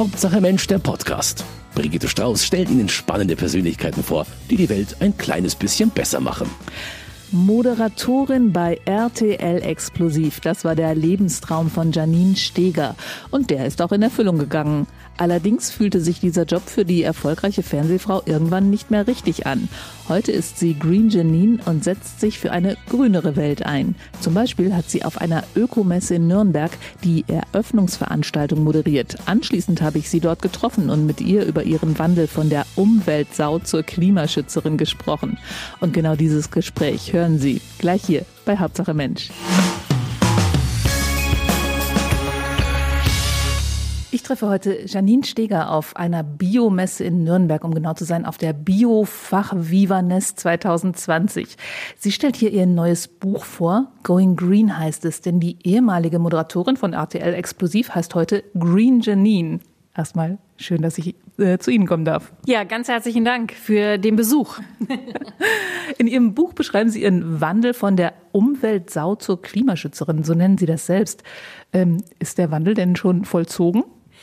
Hauptsache Mensch, der Podcast. Brigitte Strauß stellt Ihnen spannende Persönlichkeiten vor, die die Welt ein kleines bisschen besser machen. Moderatorin bei RTL Explosiv. Das war der Lebenstraum von Janine Steger. Und der ist auch in Erfüllung gegangen. Allerdings fühlte sich dieser Job für die erfolgreiche Fernsehfrau irgendwann nicht mehr richtig an. Heute ist sie Green Janine und setzt sich für eine grünere Welt ein. Zum Beispiel hat sie auf einer Ökomesse in Nürnberg die Eröffnungsveranstaltung moderiert. Anschließend habe ich sie dort getroffen und mit ihr über ihren Wandel von der Umweltsau zur Klimaschützerin gesprochen. Und genau dieses Gespräch hören Sie gleich hier bei Hauptsache Mensch. Ich treffe heute Janine Steger auf einer Biomesse in Nürnberg, um genau zu sein, auf der Biofach Vivaness 2020. Sie stellt hier ihr neues Buch vor. Going Green heißt es, denn die ehemalige Moderatorin von RTL Explosiv heißt heute Green Janine. Erstmal schön, dass ich äh, zu Ihnen kommen darf. Ja, ganz herzlichen Dank für den Besuch. In Ihrem Buch beschreiben Sie Ihren Wandel von der Umweltsau zur Klimaschützerin, so nennen Sie das selbst. Ähm, ist der Wandel denn schon vollzogen?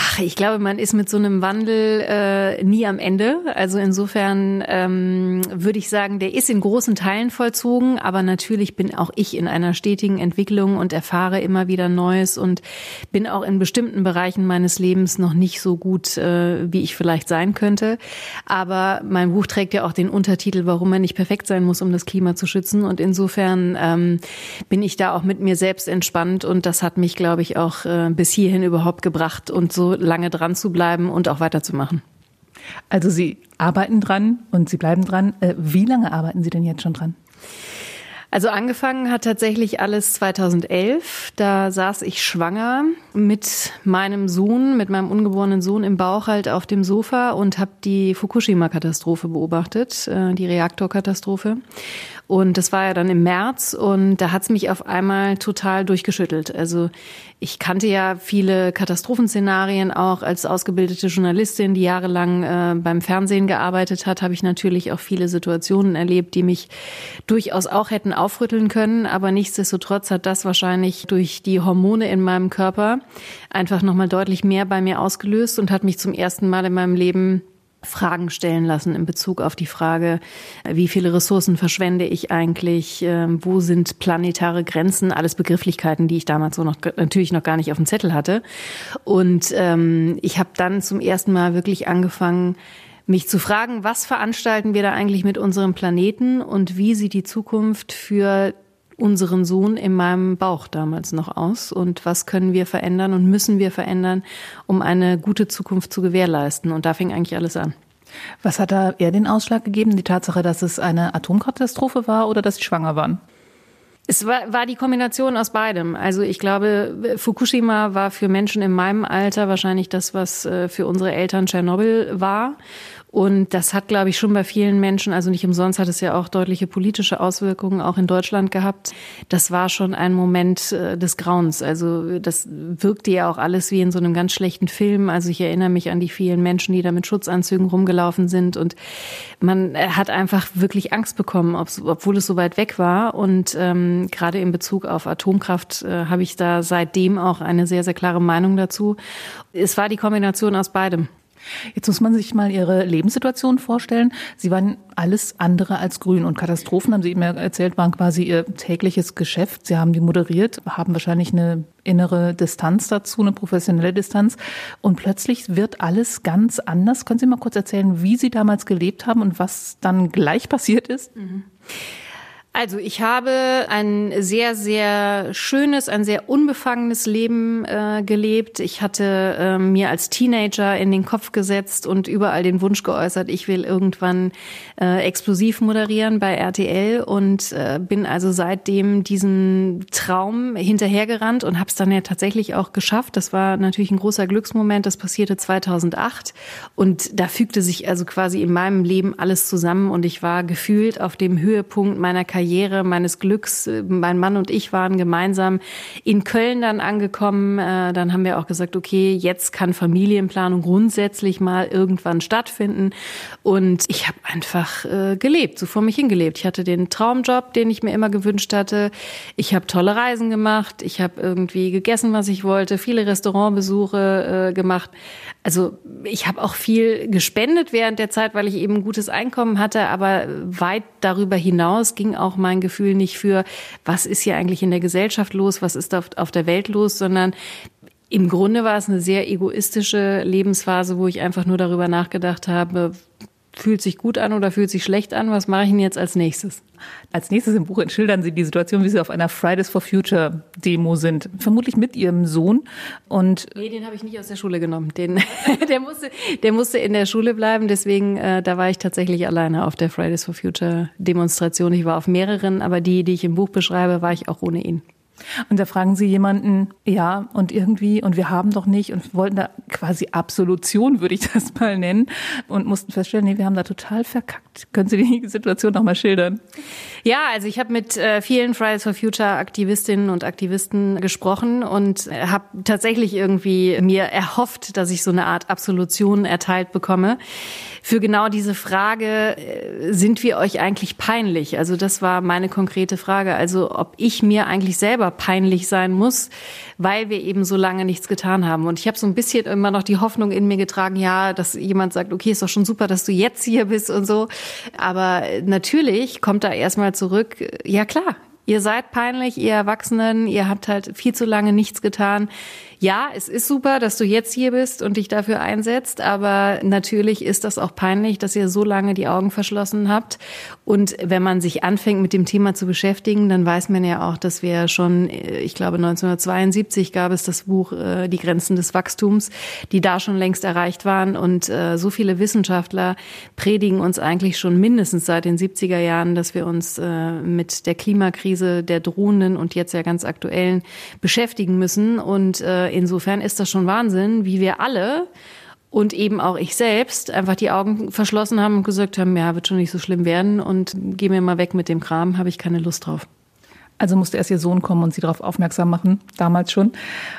Ach, ich glaube, man ist mit so einem Wandel äh, nie am Ende. Also insofern ähm, würde ich sagen, der ist in großen Teilen vollzogen, aber natürlich bin auch ich in einer stetigen Entwicklung und erfahre immer wieder Neues und bin auch in bestimmten Bereichen meines Lebens noch nicht so gut, äh, wie ich vielleicht sein könnte. Aber mein Buch trägt ja auch den Untertitel, warum man nicht perfekt sein muss, um das Klima zu schützen. Und insofern ähm, bin ich da auch mit mir selbst entspannt und das hat mich, glaube ich, auch äh, bis hierhin überhaupt gebracht und so lange dran zu bleiben und auch weiterzumachen. Also Sie arbeiten dran und Sie bleiben dran. Äh, wie lange arbeiten Sie denn jetzt schon dran? Also angefangen hat tatsächlich alles 2011. Da saß ich schwanger mit meinem Sohn, mit meinem ungeborenen Sohn im Bauch halt auf dem Sofa und habe die Fukushima-Katastrophe beobachtet, äh, die Reaktorkatastrophe. Und das war ja dann im März und da hat's mich auf einmal total durchgeschüttelt. Also ich kannte ja viele Katastrophenszenarien auch als ausgebildete Journalistin, die jahrelang äh, beim Fernsehen gearbeitet hat, habe ich natürlich auch viele Situationen erlebt, die mich durchaus auch hätten aufrütteln können. Aber nichtsdestotrotz hat das wahrscheinlich durch die Hormone in meinem Körper einfach nochmal deutlich mehr bei mir ausgelöst und hat mich zum ersten Mal in meinem Leben Fragen stellen lassen in Bezug auf die Frage, wie viele Ressourcen verschwende ich eigentlich, ähm, wo sind planetare Grenzen, alles Begrifflichkeiten, die ich damals so noch natürlich noch gar nicht auf dem Zettel hatte. Und ähm, ich habe dann zum ersten Mal wirklich angefangen, mich zu fragen, was veranstalten wir da eigentlich mit unserem Planeten und wie sieht die Zukunft für unseren Sohn in meinem Bauch damals noch aus und was können wir verändern und müssen wir verändern, um eine gute Zukunft zu gewährleisten. Und da fing eigentlich alles an. Was hat da eher den Ausschlag gegeben? Die Tatsache, dass es eine Atomkatastrophe war oder dass Sie schwanger waren? Es war, war die Kombination aus beidem. Also ich glaube, Fukushima war für Menschen in meinem Alter wahrscheinlich das, was äh, für unsere Eltern Tschernobyl war. Und das hat, glaube ich, schon bei vielen Menschen, also nicht umsonst hat es ja auch deutliche politische Auswirkungen auch in Deutschland gehabt. Das war schon ein Moment äh, des Grauens. Also das wirkte ja auch alles wie in so einem ganz schlechten Film. Also ich erinnere mich an die vielen Menschen, die da mit Schutzanzügen rumgelaufen sind. Und man äh, hat einfach wirklich Angst bekommen, obwohl es so weit weg war. Und ähm, gerade in Bezug auf Atomkraft äh, habe ich da seitdem auch eine sehr, sehr klare Meinung dazu. Es war die Kombination aus beidem. Jetzt muss man sich mal Ihre Lebenssituation vorstellen. Sie waren alles andere als grün und Katastrophen, haben Sie eben erzählt, waren quasi Ihr tägliches Geschäft. Sie haben die moderiert, haben wahrscheinlich eine innere Distanz dazu, eine professionelle Distanz. Und plötzlich wird alles ganz anders. Können Sie mal kurz erzählen, wie Sie damals gelebt haben und was dann gleich passiert ist? Mhm. Also ich habe ein sehr, sehr schönes, ein sehr unbefangenes Leben äh, gelebt. Ich hatte äh, mir als Teenager in den Kopf gesetzt und überall den Wunsch geäußert, ich will irgendwann äh, explosiv moderieren bei RTL und äh, bin also seitdem diesem Traum hinterhergerannt und habe es dann ja tatsächlich auch geschafft. Das war natürlich ein großer Glücksmoment. Das passierte 2008 und da fügte sich also quasi in meinem Leben alles zusammen und ich war gefühlt auf dem Höhepunkt meiner Karriere Karriere, meines Glücks. Mein Mann und ich waren gemeinsam in Köln dann angekommen. Äh, dann haben wir auch gesagt, okay, jetzt kann Familienplanung grundsätzlich mal irgendwann stattfinden. Und ich habe einfach äh, gelebt, so vor mich hingelebt. Ich hatte den Traumjob, den ich mir immer gewünscht hatte. Ich habe tolle Reisen gemacht. Ich habe irgendwie gegessen, was ich wollte, viele Restaurantbesuche äh, gemacht. Also ich habe auch viel gespendet während der Zeit, weil ich eben ein gutes Einkommen hatte, aber weit darüber hinaus ging auch mein Gefühl nicht für, was ist hier eigentlich in der Gesellschaft los, was ist auf, auf der Welt los, sondern im Grunde war es eine sehr egoistische Lebensphase, wo ich einfach nur darüber nachgedacht habe, fühlt sich gut an oder fühlt sich schlecht an, was mache ich denn jetzt als nächstes? Als nächstes im Buch schildern Sie die Situation, wie Sie auf einer Fridays for Future Demo sind, vermutlich mit Ihrem Sohn. Und nee, den habe ich nicht aus der Schule genommen. Den, der musste, der musste in der Schule bleiben. Deswegen, äh, da war ich tatsächlich alleine auf der Fridays for Future Demonstration. Ich war auf mehreren, aber die, die ich im Buch beschreibe, war ich auch ohne ihn. Und da fragen Sie jemanden, ja, und irgendwie, und wir haben doch nicht, und wollten da quasi Absolution, würde ich das mal nennen, und mussten feststellen, nee, wir haben da total verkackt. Können Sie die Situation nochmal schildern? Ja, also ich habe mit äh, vielen Fridays for Future Aktivistinnen und Aktivisten gesprochen und äh, habe tatsächlich irgendwie mir erhofft, dass ich so eine Art Absolution erteilt bekomme. Für genau diese Frage, äh, sind wir euch eigentlich peinlich? Also das war meine konkrete Frage. Also ob ich mir eigentlich selber peinlich sein muss, weil wir eben so lange nichts getan haben. Und ich habe so ein bisschen immer noch die Hoffnung in mir getragen, ja, dass jemand sagt, okay, ist doch schon super, dass du jetzt hier bist und so. Aber natürlich kommt da erstmal zurück, ja klar, ihr seid peinlich, ihr Erwachsenen, ihr habt halt viel zu lange nichts getan ja, es ist super, dass du jetzt hier bist und dich dafür einsetzt, aber natürlich ist das auch peinlich, dass ihr so lange die Augen verschlossen habt. Und wenn man sich anfängt, mit dem Thema zu beschäftigen, dann weiß man ja auch, dass wir schon, äh, ich glaube 1972 gab es das Buch äh, Die Grenzen des Wachstums, die da schon längst erreicht waren. Und äh, so viele Wissenschaftler predigen uns eigentlich schon mindestens seit den 70er Jahren, dass wir uns mit der Klimakrise, der drohenden und jetzt ja ganz aktuellen beschäftigen müssen. Und insofern ist das schon Wahnsinn, wie wir alle und eben auch ich selbst einfach die Augen verschlossen haben und gesagt haben, ja, wird schon nicht so schlimm werden und geh mir mal weg mit dem Kram, habe ich keine Lust drauf. Also musste erst ihr Sohn kommen und sie darauf aufmerksam machen, damals schon.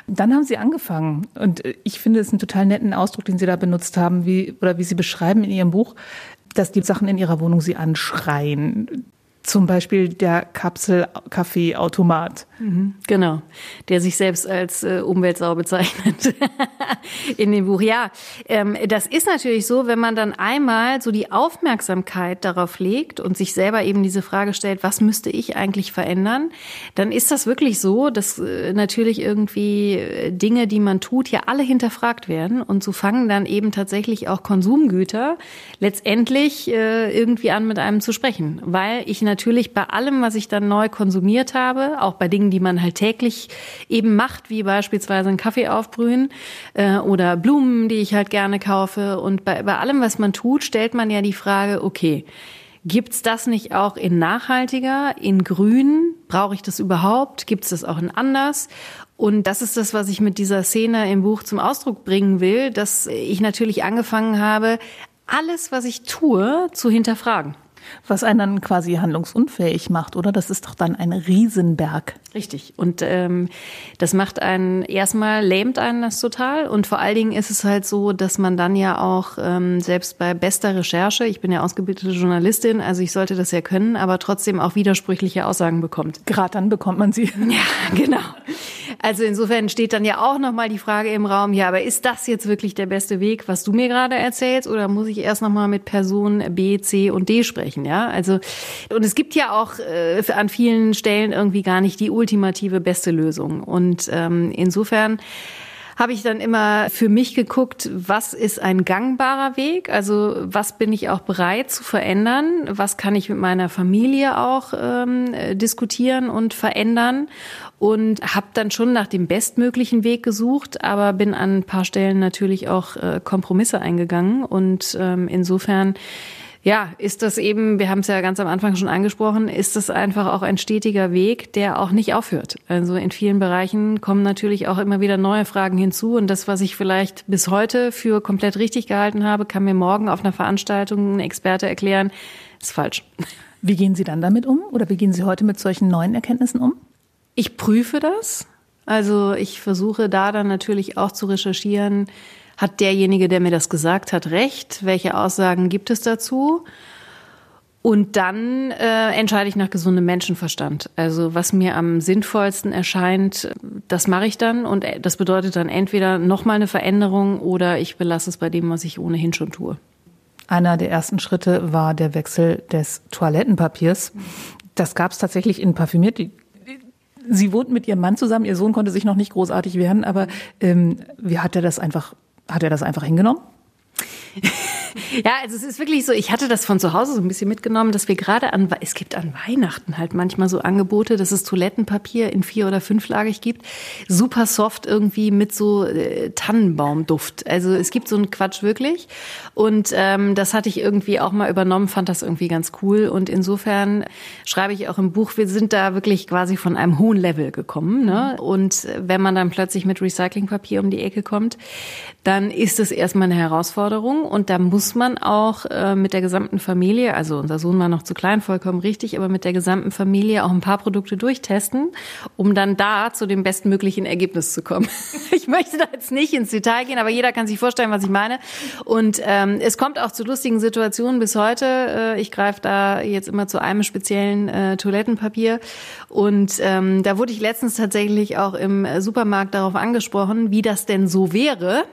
Dann haben sie angefangen. Und ich finde es einen total netten Ausdruck, den sie da benutzt haben, wie, oder wie sie beschreiben in ihrem Buch, dass die Sachen in ihrer Wohnung sie anschreien. Zum Beispiel der Kapsel-Kaffeeautomat. Mhm, genau, der sich selbst als äh, Umweltsau bezeichnet in dem Buch. Ja, ähm, das ist natürlich so, wenn man dann einmal so die Aufmerksamkeit darauf legt und sich selber eben diese Frage stellt, was müsste ich eigentlich verändern, dann ist das wirklich so, dass äh, natürlich irgendwie äh, Dinge, die man tut, ja alle hinterfragt werden und so fangen dann eben tatsächlich auch Konsumgüter letztendlich äh, irgendwie an mit einem zu sprechen, weil ich natürlich bei allem, was ich dann neu konsumiert habe, auch bei Dingen, die man halt täglich eben macht, wie beispielsweise einen Kaffee aufbrühen äh, oder Blumen, die ich halt gerne kaufe. Und bei, bei allem, was man tut, stellt man ja die Frage, okay, Gibt's das nicht auch in nachhaltiger, in grün? Brauche ich das überhaupt? Gibt's das auch in anders? Und das ist das, was ich mit dieser Szene im Buch zum Ausdruck bringen will, dass ich natürlich angefangen habe, alles, was ich tue, zu hinterfragen. Was einen dann quasi handlungsunfähig macht, oder? Das ist doch dann ein Riesenberg. Richtig. Und ähm, das macht einen erstmal lähmt einen das total. Und vor allen Dingen ist es halt so, dass man dann ja auch ähm, selbst bei bester Recherche, ich bin ja ausgebildete Journalistin, also ich sollte das ja können, aber trotzdem auch widersprüchliche Aussagen bekommt. Gerade dann bekommt man sie. Ja, genau. Also insofern steht dann ja auch nochmal die Frage im Raum, ja, aber ist das jetzt wirklich der beste Weg, was du mir gerade erzählst, oder muss ich erst nochmal mit Person B, C und D sprechen, ja? Also, und es gibt ja auch äh, an vielen Stellen irgendwie gar nicht die ultimative beste Lösung. Und ähm, insofern habe ich dann immer für mich geguckt, was ist ein gangbarer Weg? Also was bin ich auch bereit zu verändern? Was kann ich mit meiner Familie auch ähm, diskutieren und verändern? Und habe dann schon nach dem bestmöglichen Weg gesucht, aber bin an ein paar Stellen natürlich auch äh, Kompromisse eingegangen. Und ähm, insofern ja, ist das eben, wir haben es ja ganz am Anfang schon angesprochen, ist das einfach auch ein stetiger Weg, der auch nicht aufhört. Also in vielen Bereichen kommen natürlich auch immer wieder neue Fragen hinzu und das, was ich vielleicht bis heute für komplett richtig gehalten habe, kann mir morgen auf einer Veranstaltung ein Experte erklären, ist falsch. Wie gehen Sie dann damit um? Oder wie gehen Sie heute mit solchen neuen Erkenntnissen um? Ich prüfe das. Also ich versuche da dann natürlich auch zu recherchieren, hat derjenige, der mir das gesagt hat, recht? Welche Aussagen gibt es dazu? Und dann äh, entscheide ich nach gesundem Menschenverstand. Also was mir am sinnvollsten erscheint, das mache ich dann. Und äh, das bedeutet dann entweder nochmal eine Veränderung oder ich belasse es bei dem, was ich ohnehin schon tue. Einer der ersten Schritte war der Wechsel des Toilettenpapiers. Das gab es tatsächlich in parfümiert. Sie wohnt mit ihrem Mann zusammen. Ihr Sohn konnte sich noch nicht großartig wehren, aber ähm, wie hat er das einfach? Hat er das einfach hingenommen? Ja, also es ist wirklich so, ich hatte das von zu Hause so ein bisschen mitgenommen, dass wir gerade an, es gibt an Weihnachten halt manchmal so Angebote, dass es Toilettenpapier in vier- oder fünflagig gibt. Super soft irgendwie mit so äh, Tannenbaumduft. Also es gibt so einen Quatsch wirklich. Und ähm, das hatte ich irgendwie auch mal übernommen, fand das irgendwie ganz cool. Und insofern schreibe ich auch im Buch, wir sind da wirklich quasi von einem hohen Level gekommen. Ne? Und wenn man dann plötzlich mit Recyclingpapier um die Ecke kommt, dann ist es erstmal eine Herausforderung und da muss man auch äh, mit der gesamten Familie, also unser Sohn war noch zu klein, vollkommen richtig, aber mit der gesamten Familie auch ein paar Produkte durchtesten, um dann da zu dem bestmöglichen Ergebnis zu kommen. ich möchte da jetzt nicht ins Detail gehen, aber jeder kann sich vorstellen, was ich meine. Und ähm, es kommt auch zu lustigen Situationen bis heute. Äh, ich greife da jetzt immer zu einem speziellen äh, Toilettenpapier und ähm, da wurde ich letztens tatsächlich auch im Supermarkt darauf angesprochen, wie das denn so wäre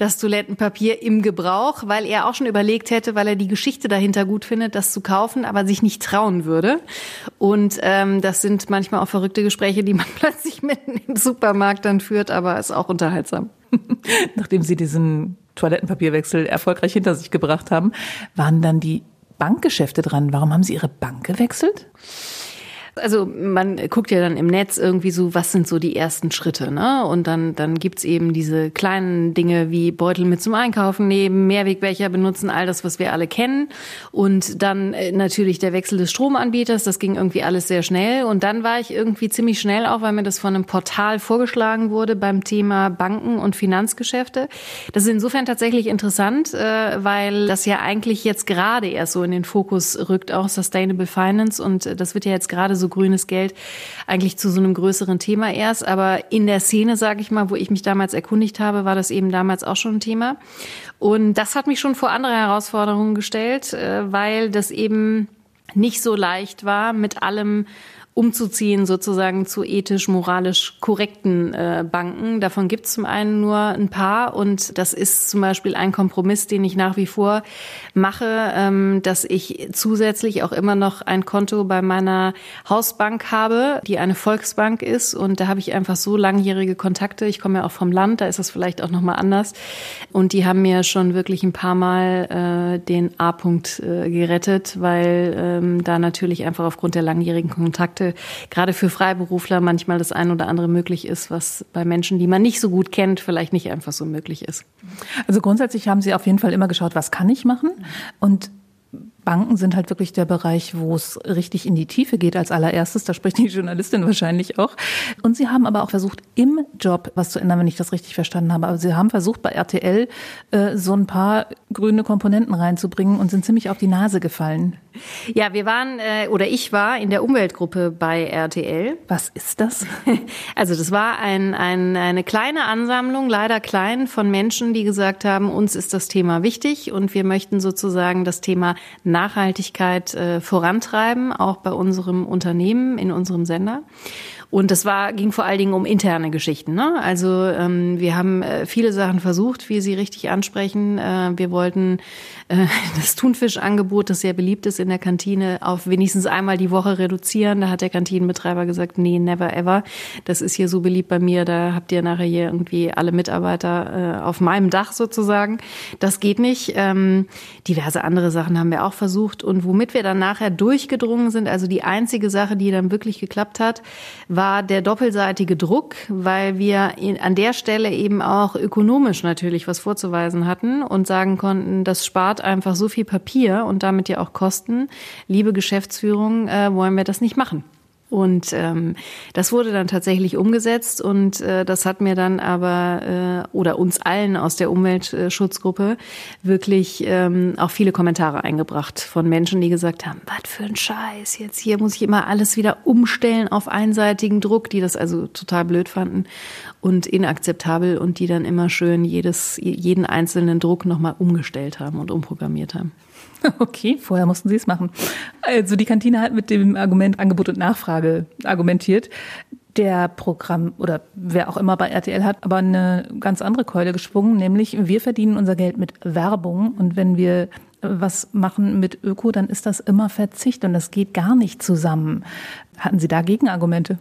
das Toilettenpapier im Gebrauch, weil er auch schon überlegt hätte, weil er die Geschichte dahinter gut findet, das zu kaufen, aber sich nicht trauen würde. Und ähm, das sind manchmal auch verrückte Gespräche, die man plötzlich mitten im Supermarkt dann führt, aber ist auch unterhaltsam. Nachdem Sie diesen Toilettenpapierwechsel erfolgreich hinter sich gebracht haben, waren dann die Bankgeschäfte dran. Warum haben Sie Ihre Bank gewechselt? Also man guckt ja dann im Netz irgendwie so, was sind so die ersten Schritte, ne? Und dann, dann gibt's eben diese kleinen Dinge wie Beutel mit zum Einkaufen nehmen, Mehrwegbecher benutzen, all das, was wir alle kennen. Und dann äh, natürlich der Wechsel des Stromanbieters, das ging irgendwie alles sehr schnell. Und dann war ich irgendwie ziemlich schnell auch, weil mir das von einem Portal vorgeschlagen wurde beim Thema Banken und Finanzgeschäfte. Das ist insofern tatsächlich interessant, äh, weil das ja eigentlich jetzt gerade erst so in den Fokus rückt, auch Sustainable Finance. Und das wird ja jetzt gerade so grünes Geld eigentlich zu so einem größeren Thema erst. Aber in der Szene, sage ich mal, wo ich mich damals erkundigt habe, war das eben damals auch schon ein Thema. Und das hat mich schon vor andere Herausforderungen gestellt, äh, weil das eben nicht so leicht war, mit allem umzuziehen sozusagen zu ethisch, moralisch korrekten äh, Banken. Davon gibt es zum einen nur ein paar und das ist zum Beispiel ein Kompromiss, den ich nach wie vor mache, ähm, dass ich zusätzlich auch immer noch ein Konto bei meiner Hausbank habe, die eine Volksbank ist und da habe ich einfach so langjährige Kontakte. Ich komme ja auch vom Land, da ist das vielleicht auch noch mal anders und die haben mir schon wirklich ein paar Mal äh, den A-Punkt äh, gerettet, weil ähm, da natürlich einfach aufgrund der langjährigen Kontakte Gerade für Freiberufler manchmal das ein oder andere möglich ist, was bei Menschen, die man nicht so gut kennt, vielleicht nicht einfach so möglich ist. Also grundsätzlich haben Sie auf jeden Fall immer geschaut, was kann ich machen? Und Banken sind halt wirklich der Bereich, wo es richtig in die Tiefe geht als allererstes. Da spricht die Journalistin wahrscheinlich auch. Und Sie haben aber auch versucht, im Job was zu ändern, wenn ich das richtig verstanden habe. Aber Sie haben versucht, bei RTL äh, so ein paar grüne Komponenten reinzubringen und sind ziemlich auf die Nase gefallen. Ja, wir waren äh, oder ich war in der Umweltgruppe bei RTL. Was ist das? Also das war ein, ein, eine kleine Ansammlung, leider klein, von Menschen, die gesagt haben, uns ist das Thema wichtig und wir möchten sozusagen das Thema Nachhaltigkeit äh, vorantreiben, auch bei unserem Unternehmen, in unserem Sender. Und das war, ging vor allen Dingen um interne Geschichten. Ne? Also ähm, wir haben äh, viele Sachen versucht, wie Sie richtig ansprechen. Äh, wir wollten äh, das Thunfischangebot, das sehr beliebt ist in der Kantine, auf wenigstens einmal die Woche reduzieren. Da hat der Kantinenbetreiber gesagt, nee, never ever. Das ist hier so beliebt bei mir, da habt ihr nachher hier irgendwie alle Mitarbeiter äh, auf meinem Dach sozusagen. Das geht nicht. Ähm, diverse andere Sachen haben wir auch versucht. Und womit wir dann nachher durchgedrungen sind, also die einzige Sache, die dann wirklich geklappt hat, war der doppelseitige Druck, weil wir an der Stelle eben auch ökonomisch natürlich was vorzuweisen hatten und sagen konnten, das spart einfach so viel Papier und damit ja auch Kosten. Liebe Geschäftsführung, äh, wollen wir das nicht machen. Und ähm, das wurde dann tatsächlich umgesetzt und äh, das hat mir dann aber äh, oder uns allen aus der Umweltschutzgruppe wirklich ähm, auch viele Kommentare eingebracht von Menschen, die gesagt haben, was für ein Scheiß, jetzt hier muss ich immer alles wieder umstellen auf einseitigen Druck, die das also total blöd fanden und inakzeptabel und die dann immer schön jedes, jeden einzelnen Druck nochmal umgestellt haben und umprogrammiert haben. Okay, vorher mussten Sie es machen. Also die Kantine hat mit dem Argument Angebot und Nachfrage argumentiert. Der Programm oder wer auch immer bei RTL hat aber eine ganz andere Keule geschwungen, nämlich wir verdienen unser Geld mit Werbung und wenn wir was machen mit Öko, dann ist das immer Verzicht und das geht gar nicht zusammen. Hatten Sie da Gegenargumente?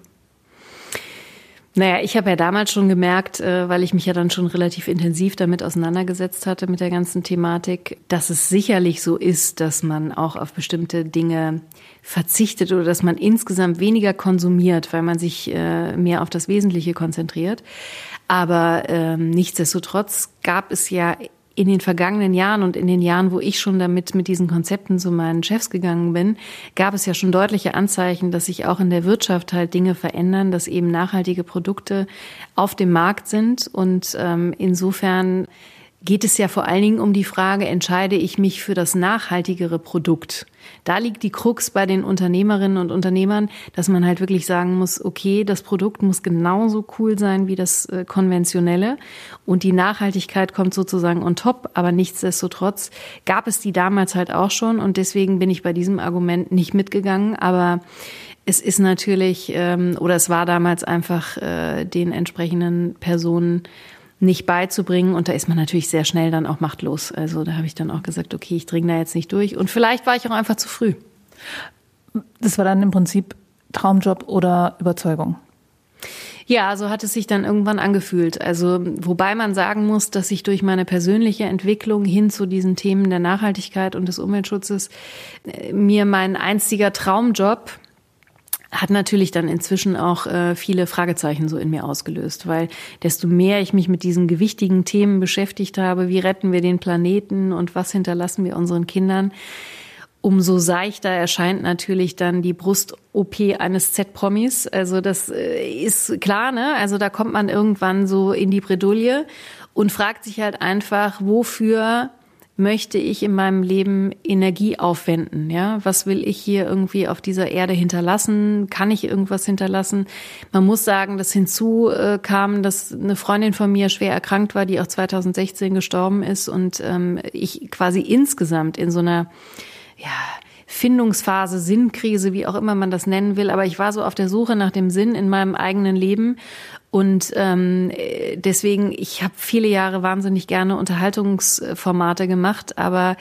Naja, ich habe ja damals schon gemerkt, äh, weil ich mich ja dann schon relativ intensiv damit auseinandergesetzt hatte mit der ganzen Thematik, dass es sicherlich so ist, dass man auch auf bestimmte Dinge verzichtet oder dass man insgesamt weniger konsumiert, weil man sich äh, mehr auf das Wesentliche konzentriert. Aber ähm, nichtsdestotrotz gab es ja in den vergangenen Jahren und in den Jahren, wo ich schon damit mit diesen Konzepten zu meinen Chefs gegangen bin, gab es ja schon deutliche Anzeichen, dass sich auch in der Wirtschaft halt Dinge verändern, dass eben nachhaltige Produkte auf dem Markt sind und ähm, insofern geht es ja vor allen Dingen um die Frage, entscheide ich mich für das nachhaltigere Produkt? Da liegt die Krux bei den Unternehmerinnen und Unternehmern, dass man halt wirklich sagen muss, okay, das Produkt muss genauso cool sein wie das äh, konventionelle. Und die Nachhaltigkeit kommt sozusagen on top, aber nichtsdestotrotz gab es die damals halt auch schon. Und deswegen bin ich bei diesem Argument nicht mitgegangen, aber es ist natürlich, ähm, oder es war damals einfach äh, den entsprechenden Personen nicht beizubringen. Und da ist man natürlich sehr schnell dann auch machtlos. Also da habe ich dann auch gesagt, okay, ich dringe da jetzt nicht durch. Und vielleicht war ich auch einfach zu früh. Das war dann im Prinzip Traumjob oder Überzeugung? Ja, so hat es sich dann irgendwann angefühlt. Also, wobei man sagen muss, dass ich durch meine persönliche Entwicklung hin zu diesen Themen der Nachhaltigkeit und des Umweltschutzes äh, mir mein einziger Traumjob hat natürlich dann inzwischen auch äh, viele Fragezeichen so in mir ausgelöst, weil desto mehr ich mich mit diesen gewichtigen Themen beschäftigt habe, wie retten wir den Planeten und was hinterlassen wir unseren Kindern, umso seichter erscheint natürlich dann die Brust-OP eines Z-Promis. Also das äh, ist klar, ne? Also da kommt man irgendwann so in die Bredouille und fragt sich halt einfach, wofür möchte ich in meinem Leben Energie aufwenden? Ja, was will ich hier irgendwie auf dieser Erde hinterlassen? Kann ich irgendwas hinterlassen? Man muss sagen, dass hinzu äh, kam, dass eine Freundin von mir schwer erkrankt war, die auch 2016 gestorben ist und ähm, ich quasi insgesamt in so einer ja, Findungsphase, Sinnkrise, wie auch immer man das nennen will. Aber ich war so auf der Suche nach dem Sinn in meinem eigenen Leben und ähm, deswegen, ich habe viele Jahre wahnsinnig gerne Unterhaltungsformate gemacht, aber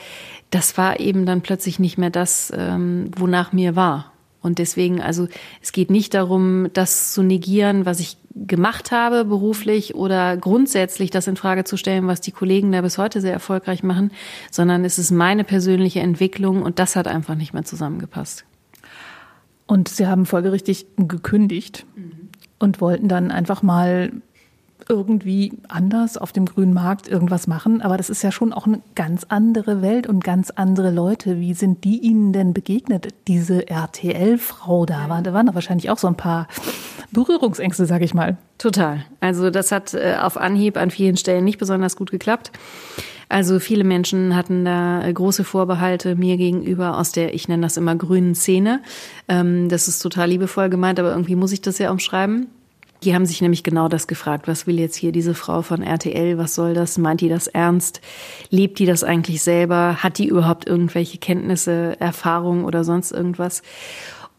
das war eben dann plötzlich nicht mehr das, ähm, wonach mir war. Und deswegen, also es geht nicht darum, das zu negieren, was ich gemacht habe beruflich oder grundsätzlich das in Frage zu stellen, was die Kollegen da bis heute sehr erfolgreich machen, sondern es ist meine persönliche Entwicklung und das hat einfach nicht mehr zusammengepasst. Und Sie haben folgerichtig gekündigt. Mhm und wollten dann einfach mal irgendwie anders auf dem grünen Markt irgendwas machen. Aber das ist ja schon auch eine ganz andere Welt und ganz andere Leute. Wie sind die Ihnen denn begegnet? Diese RTL-Frau da, da waren da wahrscheinlich auch so ein paar Berührungsängste, sag ich mal. Total. Also das hat äh, auf Anhieb an vielen Stellen nicht besonders gut geklappt. Also viele Menschen hatten da äh, große Vorbehalte mir gegenüber aus der, ich nenne das immer grünen Szene. Ähm, das ist total liebevoll gemeint, aber irgendwie muss ich das ja umschreiben. Die haben sich nämlich genau das gefragt. Was will jetzt hier diese Frau von RTL? Was soll das? Meint die das ernst? Lebt die das eigentlich selber? Hat die überhaupt irgendwelche Kenntnisse, Erfahrungen oder sonst irgendwas?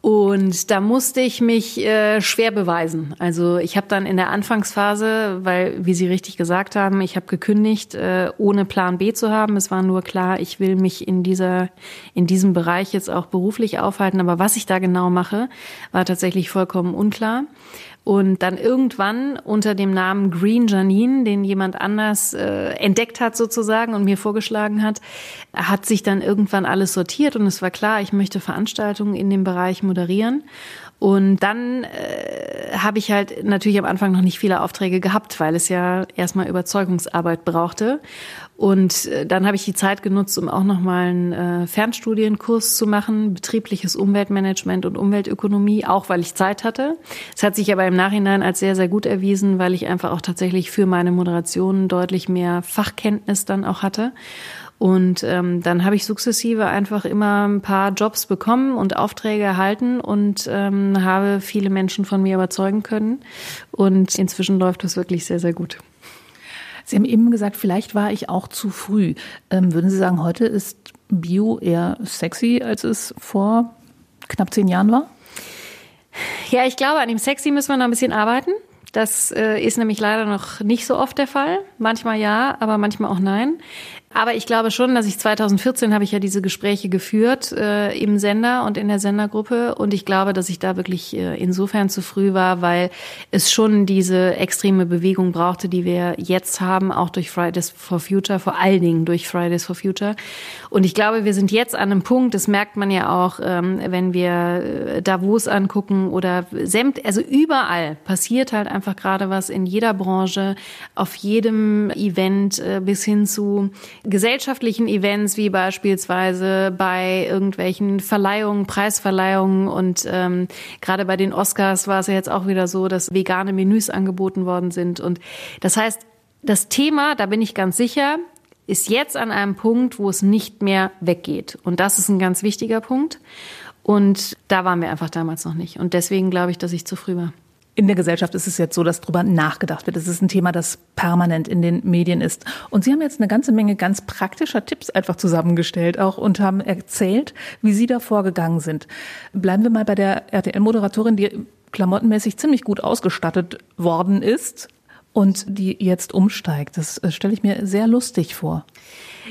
Und da musste ich mich äh, schwer beweisen. Also ich habe dann in der Anfangsphase, weil, wie Sie richtig gesagt haben, ich habe gekündigt, äh, ohne Plan B zu haben. Es war nur klar, ich will mich in dieser, in diesem Bereich jetzt auch beruflich aufhalten. Aber was ich da genau mache, war tatsächlich vollkommen unklar. Und dann irgendwann unter dem Namen Green Janine, den jemand anders äh, entdeckt hat sozusagen und mir vorgeschlagen hat, hat sich dann irgendwann alles sortiert und es war klar, ich möchte Veranstaltungen in dem Bereich moderieren. Und dann äh, habe ich halt natürlich am Anfang noch nicht viele Aufträge gehabt, weil es ja erstmal Überzeugungsarbeit brauchte. Und äh, dann habe ich die Zeit genutzt, um auch nochmal einen äh, Fernstudienkurs zu machen, betriebliches Umweltmanagement und Umweltökonomie, auch weil ich Zeit hatte. Es hat sich aber im Nachhinein als sehr, sehr gut erwiesen, weil ich einfach auch tatsächlich für meine Moderation deutlich mehr Fachkenntnis dann auch hatte. Und ähm, dann habe ich sukzessive einfach immer ein paar Jobs bekommen und Aufträge erhalten und ähm, habe viele Menschen von mir überzeugen können. Und inzwischen läuft das wirklich sehr, sehr gut. Sie haben eben gesagt, vielleicht war ich auch zu früh. Ähm, würden Sie sagen, heute ist Bio eher sexy, als es vor knapp zehn Jahren war? Ja, ich glaube, an dem Sexy müssen wir noch ein bisschen arbeiten. Das äh, ist nämlich leider noch nicht so oft der Fall. Manchmal ja, aber manchmal auch nein. Aber ich glaube schon, dass ich 2014 habe ich ja diese Gespräche geführt äh, im Sender und in der Sendergruppe und ich glaube, dass ich da wirklich äh, insofern zu früh war, weil es schon diese extreme Bewegung brauchte, die wir jetzt haben, auch durch Fridays for Future, vor allen Dingen durch Fridays for Future. Und ich glaube, wir sind jetzt an einem Punkt, das merkt man ja auch, ähm, wenn wir äh, Davos angucken oder sämt, also überall passiert halt einfach gerade was in jeder Branche, auf jedem Event äh, bis hin zu gesellschaftlichen Events wie beispielsweise bei irgendwelchen Verleihungen, Preisverleihungen und ähm, gerade bei den Oscars war es ja jetzt auch wieder so, dass vegane Menüs angeboten worden sind. Und das heißt, das Thema, da bin ich ganz sicher, ist jetzt an einem Punkt, wo es nicht mehr weggeht. Und das ist ein ganz wichtiger Punkt. Und da waren wir einfach damals noch nicht. Und deswegen glaube ich, dass ich zu früh war in der Gesellschaft ist es jetzt so, dass darüber nachgedacht wird. Es ist ein Thema, das permanent in den Medien ist. Und Sie haben jetzt eine ganze Menge ganz praktischer Tipps einfach zusammengestellt auch und haben erzählt, wie Sie da vorgegangen sind. Bleiben wir mal bei der RTL-Moderatorin, die klamottenmäßig ziemlich gut ausgestattet worden ist und die jetzt umsteigt. Das äh, stelle ich mir sehr lustig vor.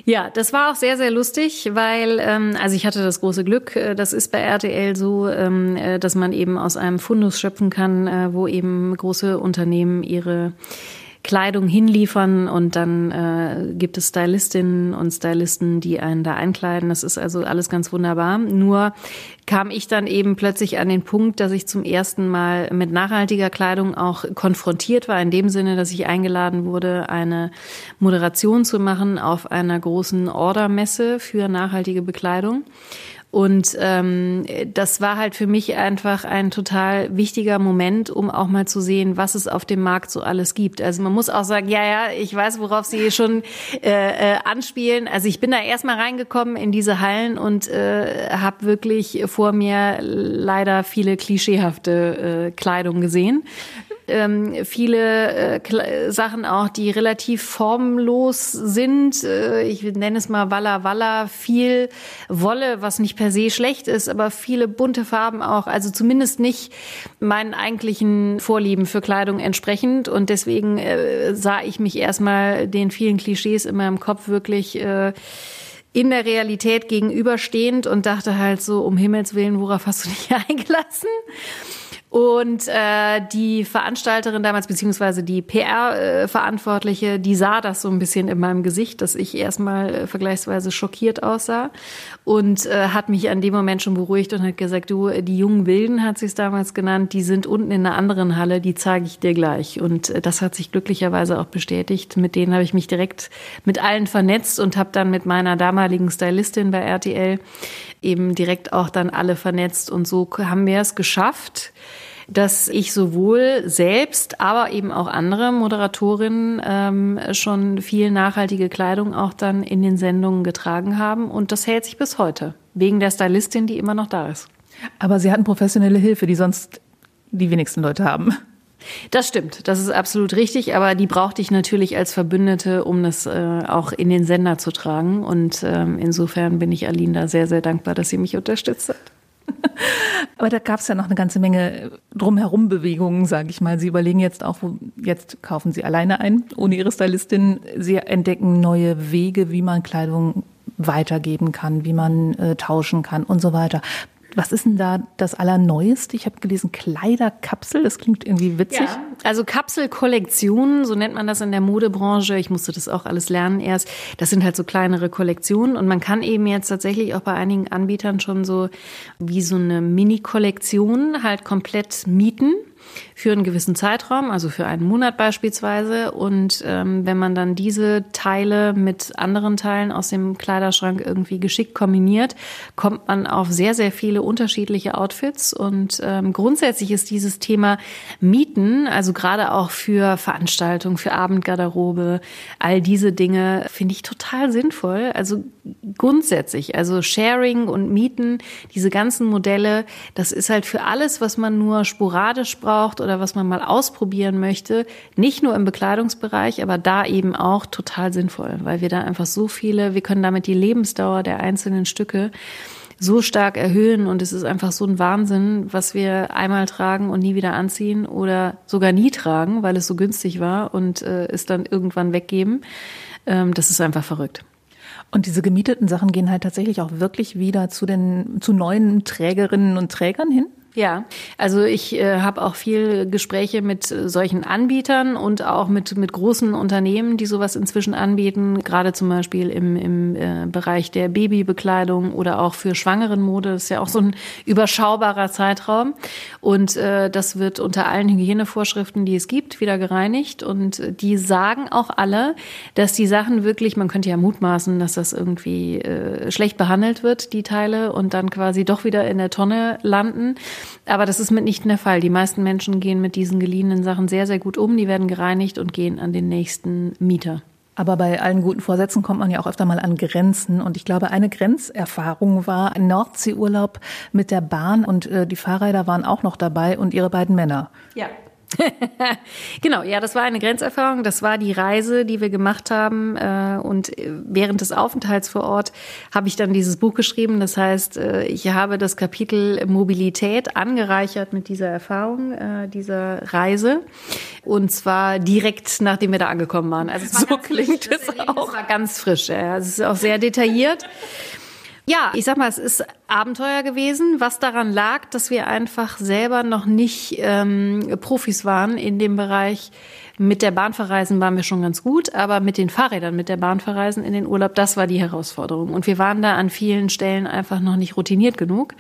Ja, das war auch sehr, sehr lustig, weil, ähm, also ich hatte das große Glück, äh, das ist bei RTL so, ähm, äh, dass man eben aus einem Fundus schöpfen kann, wo eben große Unternehmen ihre Kleidung hinliefern und dann äh, gibt es Stylistinnen und Stylisten, die einen da einkleiden. Das ist also alles ganz wunderbar. Nur kam ich dann eben plötzlich an den Punkt, dass ich zum ersten Mal mit nachhaltiger Kleidung auch konfrontiert war, in dem Sinne, dass ich eingeladen wurde, eine Moderation zu machen auf einer großen Ordermesse für nachhaltige Bekleidung. Und ähm, das war halt für mich einfach ein total wichtiger Moment, um auch mal zu sehen, was es auf dem Markt so alles gibt. Also man muss auch sagen, ja, ja, ich weiß, worauf Sie schon äh, äh, anspielen. Also ich bin da erstmal reingekommen in diese Hallen und äh, habe wirklich vor mir leider viele klischeehafte äh, Kleidung gesehen ähm, viele äh, Sachen auch, die relativ formlos sind. Äh, ich nenne es mal Walla Walla, viel Wolle, was nicht per se schlecht ist, aber viele bunte Farben auch. Also zumindest nicht meinen eigentlichen Vorlieben für Kleidung entsprechend. Und deswegen äh, sah ich mich erstmal den vielen Klischees in meinem Kopf wirklich äh, in der Realität gegenüberstehend und dachte halt so, um Himmels Willen, worauf hast du dich eingelassen? Und äh, die Veranstalterin damals, beziehungsweise die PR-Verantwortliche, die sah das so ein bisschen in meinem Gesicht, dass ich erstmal äh, vergleichsweise schockiert aussah und äh, hat mich an dem Moment schon beruhigt und hat gesagt, du, die jungen Wilden hat sie es damals genannt, die sind unten in einer anderen Halle, die zeige ich dir gleich. Und äh, das hat sich glücklicherweise auch bestätigt. Mit denen habe ich mich direkt mit allen vernetzt und habe dann mit meiner damaligen Stylistin bei RTL eben direkt auch dann alle vernetzt. Und so haben wir es geschafft, dass ich sowohl selbst, aber eben auch andere Moderatorinnen ähm, schon viel nachhaltige Kleidung auch dann in den Sendungen getragen haben. Und das hält sich bis heute, wegen der Stylistin, die immer noch da ist. Aber Sie hatten professionelle Hilfe, die sonst die wenigsten Leute haben. Das stimmt, das ist absolut richtig, aber die brauchte ich natürlich als Verbündete, um das äh, auch in den Sender zu tragen. Und ähm, insofern bin ich Aline da sehr, sehr dankbar, dass sie mich unterstützt hat. Aber da gab es ja noch eine ganze Menge drumherum Bewegungen, sage ich mal. Sie überlegen jetzt auch, jetzt kaufen Sie alleine ein, ohne Ihre Stylistin. Sie entdecken neue Wege, wie man Kleidung weitergeben kann, wie man äh, tauschen kann und so weiter. Was ist denn da das Allerneueste? Ich habe gelesen Kleiderkapsel, das klingt irgendwie witzig. Ja, also Kapselkollektionen, so nennt man das in der Modebranche. Ich musste das auch alles lernen erst. Das sind halt so kleinere Kollektionen und man kann eben jetzt tatsächlich auch bei einigen Anbietern schon so wie so eine Mini-Kollektion halt komplett mieten für einen gewissen Zeitraum, also für einen Monat beispielsweise. Und ähm, wenn man dann diese Teile mit anderen Teilen aus dem Kleiderschrank irgendwie geschickt kombiniert, kommt man auf sehr, sehr viele unterschiedliche Outfits. Und ähm, grundsätzlich ist dieses Thema Mieten, also gerade auch für Veranstaltungen, für Abendgarderobe, all diese Dinge finde ich total sinnvoll. Also grundsätzlich, also Sharing und Mieten, diese ganzen Modelle, das ist halt für alles, was man nur sporadisch braucht oder was man mal ausprobieren möchte, nicht nur im Bekleidungsbereich, aber da eben auch total sinnvoll, weil wir da einfach so viele, wir können damit die Lebensdauer der einzelnen Stücke so stark erhöhen und es ist einfach so ein Wahnsinn, was wir einmal tragen und nie wieder anziehen oder sogar nie tragen, weil es so günstig war und äh, es dann irgendwann weggeben. Ähm, das ist einfach verrückt. Und diese gemieteten Sachen gehen halt tatsächlich auch wirklich wieder zu den zu neuen Trägerinnen und Trägern hin? Ja, also ich äh, habe auch viel Gespräche mit äh, solchen Anbietern und auch mit, mit großen Unternehmen, die sowas inzwischen anbieten, gerade zum Beispiel im, im äh, Bereich der Babybekleidung oder auch für Schwangerenmode. Das ist ja auch so ein überschaubarer Zeitraum. Und äh, das wird unter allen Hygienevorschriften, die es gibt, wieder gereinigt. Und die sagen auch alle, dass die Sachen wirklich, man könnte ja mutmaßen, dass das irgendwie äh, schlecht behandelt wird, die Teile, und dann quasi doch wieder in der Tonne landen. Aber das ist mitnichten der Fall. Die meisten Menschen gehen mit diesen geliehenen Sachen sehr, sehr gut um. Die werden gereinigt und gehen an den nächsten Mieter. Aber bei allen guten Vorsätzen kommt man ja auch öfter mal an Grenzen. Und ich glaube, eine Grenzerfahrung war ein Nordseeurlaub mit der Bahn und äh, die Fahrräder waren auch noch dabei und ihre beiden Männer. Ja, genau, ja, das war eine Grenzerfahrung. Das war die Reise, die wir gemacht haben. Äh, und während des Aufenthalts vor Ort habe ich dann dieses Buch geschrieben. Das heißt, äh, ich habe das Kapitel Mobilität angereichert mit dieser Erfahrung, äh, dieser Reise. Und zwar direkt, nachdem wir da angekommen waren. Also so klingt es auch. Es war ganz frisch. Ja. Es ist auch sehr detailliert. Ja, ich sag mal, es ist Abenteuer gewesen, was daran lag, dass wir einfach selber noch nicht ähm, Profis waren in dem Bereich mit der Bahn verreisen waren wir schon ganz gut, aber mit den Fahrrädern, mit der Bahn verreisen in den Urlaub, das war die Herausforderung. Und wir waren da an vielen Stellen einfach noch nicht routiniert genug.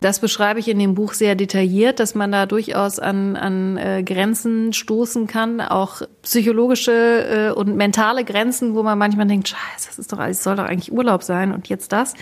Das beschreibe ich in dem Buch sehr detailliert, dass man da durchaus an, an äh, Grenzen stoßen kann, auch psychologische äh, und mentale Grenzen, wo man manchmal denkt, scheiße, das ist doch, es soll doch eigentlich Urlaub sein und jetzt das.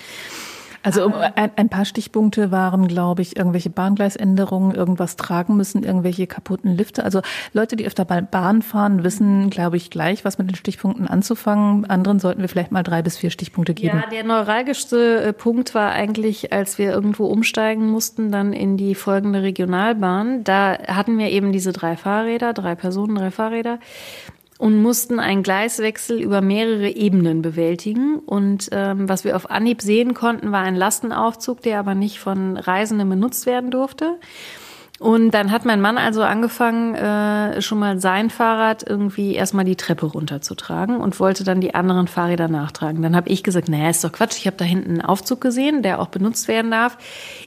Also um, ein, ein, paar Stichpunkte waren, glaube ich, irgendwelche Bahngleisänderungen, irgendwas tragen müssen, irgendwelche kaputten Lifte. Also Leute, die öfter Bahn fahren, wissen, glaube ich, gleich, was mit den Stichpunkten anzufangen. Anderen sollten wir vielleicht mal drei bis vier Stichpunkte geben. Ja, der neuralgischste äh, Punkt war eigentlich, als wir irgendwo umsteigen mussten, dann in die folgende Regionalbahn. Da hatten wir eben diese drei Fahrräder, drei Personen, drei Fahrräder und mussten einen Gleiswechsel über mehrere Ebenen bewältigen. Und ähm, was wir auf Anhieb sehen konnten, war ein Lastenaufzug, der aber nicht von Reisenden benutzt werden durfte. Und dann hat mein Mann also angefangen, äh, schon mal sein Fahrrad irgendwie erstmal die Treppe runterzutragen und wollte dann die anderen Fahrräder nachtragen. Dann habe ich gesagt, naja, ist doch Quatsch, ich habe da hinten einen Aufzug gesehen, der auch benutzt werden darf.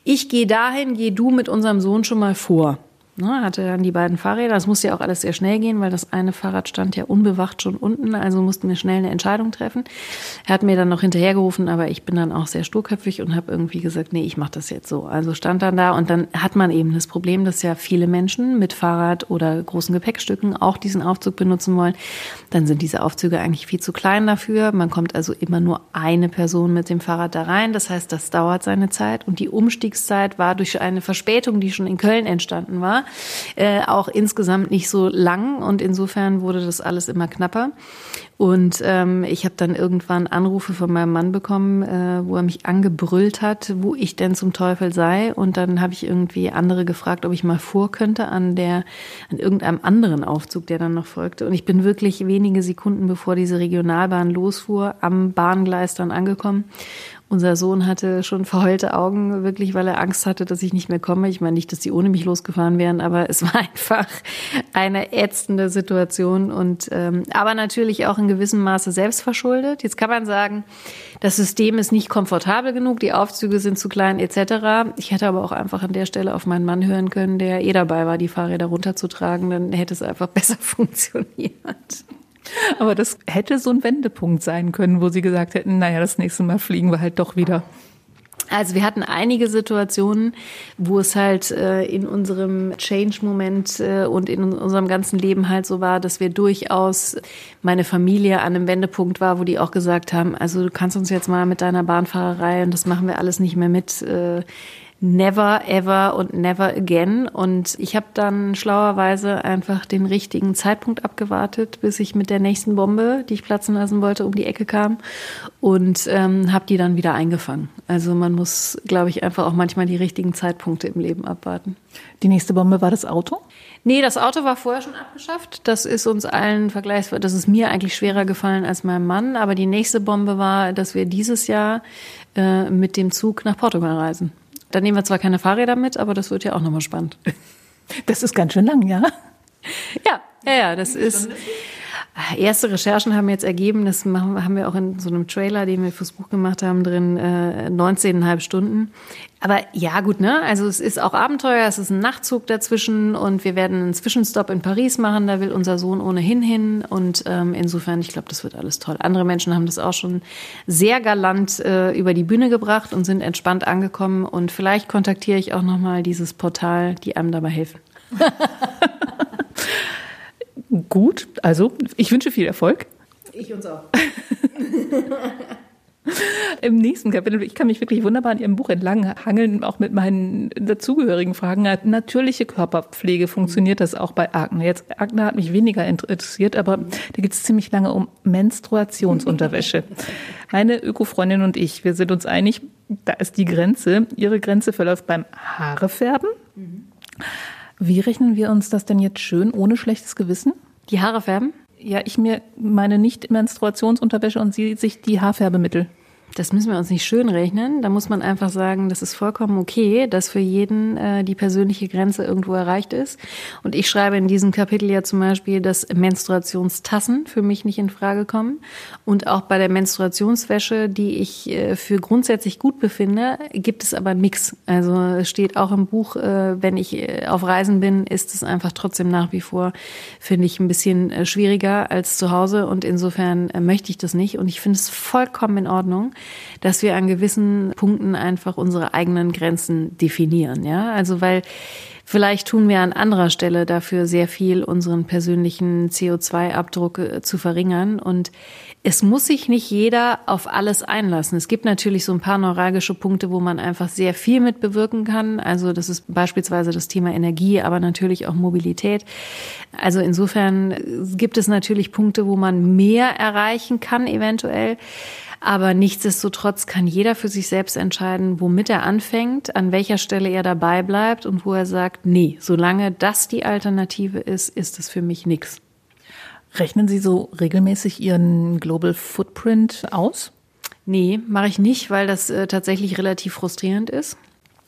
Ich gehe dahin, geh du mit unserem Sohn schon mal vor. Ne, hatte dann die beiden Fahrräder. Das musste ja auch alles sehr schnell gehen, weil das eine Fahrrad stand ja unbewacht schon unten. Also mussten wir schnell eine Entscheidung treffen. Er hat mir dann noch hinterhergerufen, aber ich bin dann auch sehr sturköpfig und habe irgendwie gesagt, nee, ich mache das jetzt so. Also stand dann da und dann hat man eben das Problem, dass ja viele Menschen mit Fahrrad oder großen Gepäckstücken auch diesen Aufzug benutzen wollen. Dann sind diese Aufzüge eigentlich viel zu klein dafür. Man kommt also immer nur eine Person mit dem Fahrrad da rein. Das heißt, das dauert seine Zeit und die Umstiegszeit war durch eine Verspätung, die schon in Köln entstanden war, äh, auch insgesamt nicht so lang und insofern wurde das alles immer knapper. Und ähm, ich habe dann irgendwann Anrufe von meinem Mann bekommen, äh, wo er mich angebrüllt hat, wo ich denn zum Teufel sei. Und dann habe ich irgendwie andere gefragt, ob ich mal vor könnte an der, an irgendeinem anderen Aufzug, der dann noch folgte. Und ich bin wirklich wenige Sekunden bevor diese Regionalbahn losfuhr, am Bahngleis dann angekommen Unser Sohn hatte schon verheulte Augen, wirklich, weil er Angst hatte, dass ich nicht mehr komme. Ich meine nicht, dass die ohne mich losgefahren wären, aber es war einfach eine ätzende Situation und ähm, aber natürlich auch in gewissem Maße selbstverschuldet. Jetzt kann man sagen, das System ist nicht komfortabel genug, die Aufzüge sind zu klein etc. Ich hätte aber auch einfach an der Stelle auf meinen Mann hören können, der eh dabei war, die Fahrräder runterzutragen, dann hätte es einfach besser funktioniert. Aber das hätte so ein Wendepunkt sein können, wo sie gesagt hätten, naja, das nächste Mal fliegen wir halt doch wieder. Also wir hatten einige Situationen, wo es halt äh, in unserem Change-Moment äh, und in unserem ganzen Leben halt so war, dass wir durchaus meine Familie an einem Wendepunkt war, wo die auch gesagt haben, also du kannst uns jetzt mal mit deiner Bahnfahrerei und das machen wir alles nicht mehr mit. Äh, never, ever und never again. Und ich habe dann schlauerweise einfach den richtigen Zeitpunkt abgewartet, bis ich mit der nächsten Bombe, die ich platzen lassen wollte, um die Ecke kam und ähm, habe die dann wieder eingefangen. Also man muss, glaube ich, einfach auch manchmal die richtigen Zeitpunkte im Leben abwarten. Die nächste Bombe war das Auto? Nee, das Auto war vorher schon abgeschafft. Das ist uns allen vergleichsweise, das ist mir eigentlich schwerer gefallen als meinem Mann. Aber die nächste Bombe war, dass wir dieses Jahr äh, mit dem Zug nach Portugal reisen. Da nehmen wir zwar keine Fahrräder mit, aber das wird ja auch nochmal spannend. Das ist ganz schön lang, ja? Ja, ja, ja, das ist. Erste Recherchen haben jetzt ergeben, das haben wir auch in so einem Trailer, den wir fürs Buch gemacht haben, drin, äh, 19,5 Stunden. Aber ja, gut, ne? Also es ist auch Abenteuer, es ist ein Nachtzug dazwischen und wir werden einen Zwischenstopp in Paris machen, da will unser Sohn ohnehin hin. Und ähm, insofern, ich glaube, das wird alles toll. Andere Menschen haben das auch schon sehr galant äh, über die Bühne gebracht und sind entspannt angekommen. Und vielleicht kontaktiere ich auch nochmal dieses Portal, die einem dabei helfen. Gut, also ich wünsche viel Erfolg. Ich uns auch. Im nächsten Kapitel, ich kann mich wirklich wunderbar in Ihrem Buch entlang hangeln, auch mit meinen dazugehörigen Fragen. Natürliche Körperpflege, funktioniert das auch bei Akne? Jetzt, Akne hat mich weniger interessiert, aber da geht es ziemlich lange um Menstruationsunterwäsche. Meine Öko-Freundin und ich, wir sind uns einig, da ist die Grenze. Ihre Grenze verläuft beim Haarefärben. Mhm. Wie rechnen wir uns das denn jetzt schön ohne schlechtes Gewissen? Die Haare färben? Ja, ich mir meine Nicht-Menstruationsunterwäsche und sie sich die Haarfärbemittel. Das müssen wir uns nicht schön rechnen. Da muss man einfach sagen, das ist vollkommen okay, dass für jeden äh, die persönliche Grenze irgendwo erreicht ist. Und ich schreibe in diesem Kapitel ja zum Beispiel, dass Menstruationstassen für mich nicht in Frage kommen. Und auch bei der Menstruationswäsche, die ich äh, für grundsätzlich gut befinde, gibt es aber Mix. Also es steht auch im Buch, äh, wenn ich äh, auf Reisen bin, ist es einfach trotzdem nach wie vor, finde ich, ein bisschen äh, schwieriger als zu Hause. Und insofern äh, möchte ich das nicht. Und ich finde es vollkommen in Ordnung dass wir an gewissen Punkten einfach unsere eigenen Grenzen definieren. Ja, also weil Vielleicht tun wir an anderer Stelle dafür sehr viel, unseren persönlichen CO2-Abdruck äh, zu verringern. Und es muss sich nicht jeder auf alles einlassen. Es gibt natürlich so ein paar neuralgische Punkte, wo man einfach sehr viel mit bewirken kann. Also das ist beispielsweise das Thema Energie, aber natürlich auch Mobilität. Also insofern äh, gibt es natürlich Punkte, wo man mehr erreichen kann eventuell. Aber nichtsdestotrotz kann jeder für sich selbst entscheiden, womit er anfängt, an welcher Stelle er dabei bleibt und wo er sagt, nee, solange das die Alternative ist, ist es für mich nichts. Rechnen Sie so regelmäßig Ihren Global Footprint aus? Nee, mache ich nicht, weil das äh, tatsächlich relativ frustrierend ist.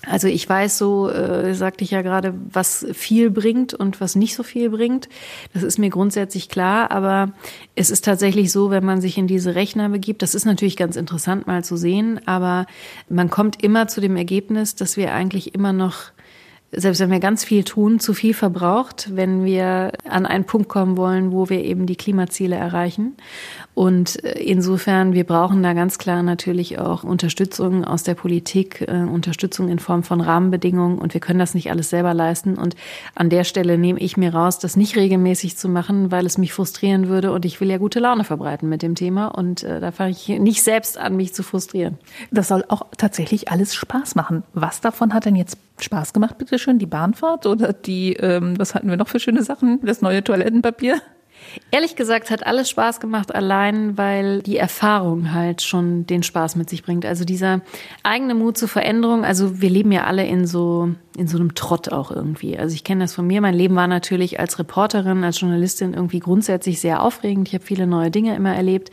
Also ich weiß so, äh, sagte ich ja gerade, was viel bringt und was nicht so viel bringt. Das ist mir grundsätzlich klar, aber es ist tatsächlich so, wenn man sich in diese Rechner begibt, das ist natürlich ganz interessant mal zu sehen, aber man kommt immer zu dem Ergebnis, dass wir eigentlich immer noch selbst wenn wir ganz viel tun, zu viel verbraucht, wenn wir an einen Punkt kommen wollen, wo wir eben die Klimaziele erreichen. Und äh, insofern, wir brauchen da ganz klar natürlich auch Unterstützung aus der Politik, äh, Unterstützung in Form von Rahmenbedingungen. Und wir können das nicht alles selber leisten. Und an der Stelle nehme ich mir raus, das nicht regelmäßig zu machen, weil es mich frustrieren würde. Und ich will ja gute Laune verbreiten mit dem Thema. Und äh, da fange ich nicht selbst an, mich zu frustrieren. Das soll auch tatsächlich alles Spaß machen. Was davon hat denn jetzt Spaß gemacht, bitteschön? Die Bahnfahrt oder die, ähm, was hatten wir noch für schöne Sachen? Das neue Toilettenpapier? Ehrlich gesagt hat alles Spaß gemacht, allein weil die Erfahrung halt schon den Spaß mit sich bringt. Also dieser eigene Mut zur Veränderung. Also wir leben ja alle in so, in so einem Trott auch irgendwie. Also ich kenne das von mir. Mein Leben war natürlich als Reporterin, als Journalistin irgendwie grundsätzlich sehr aufregend. Ich habe viele neue Dinge immer erlebt.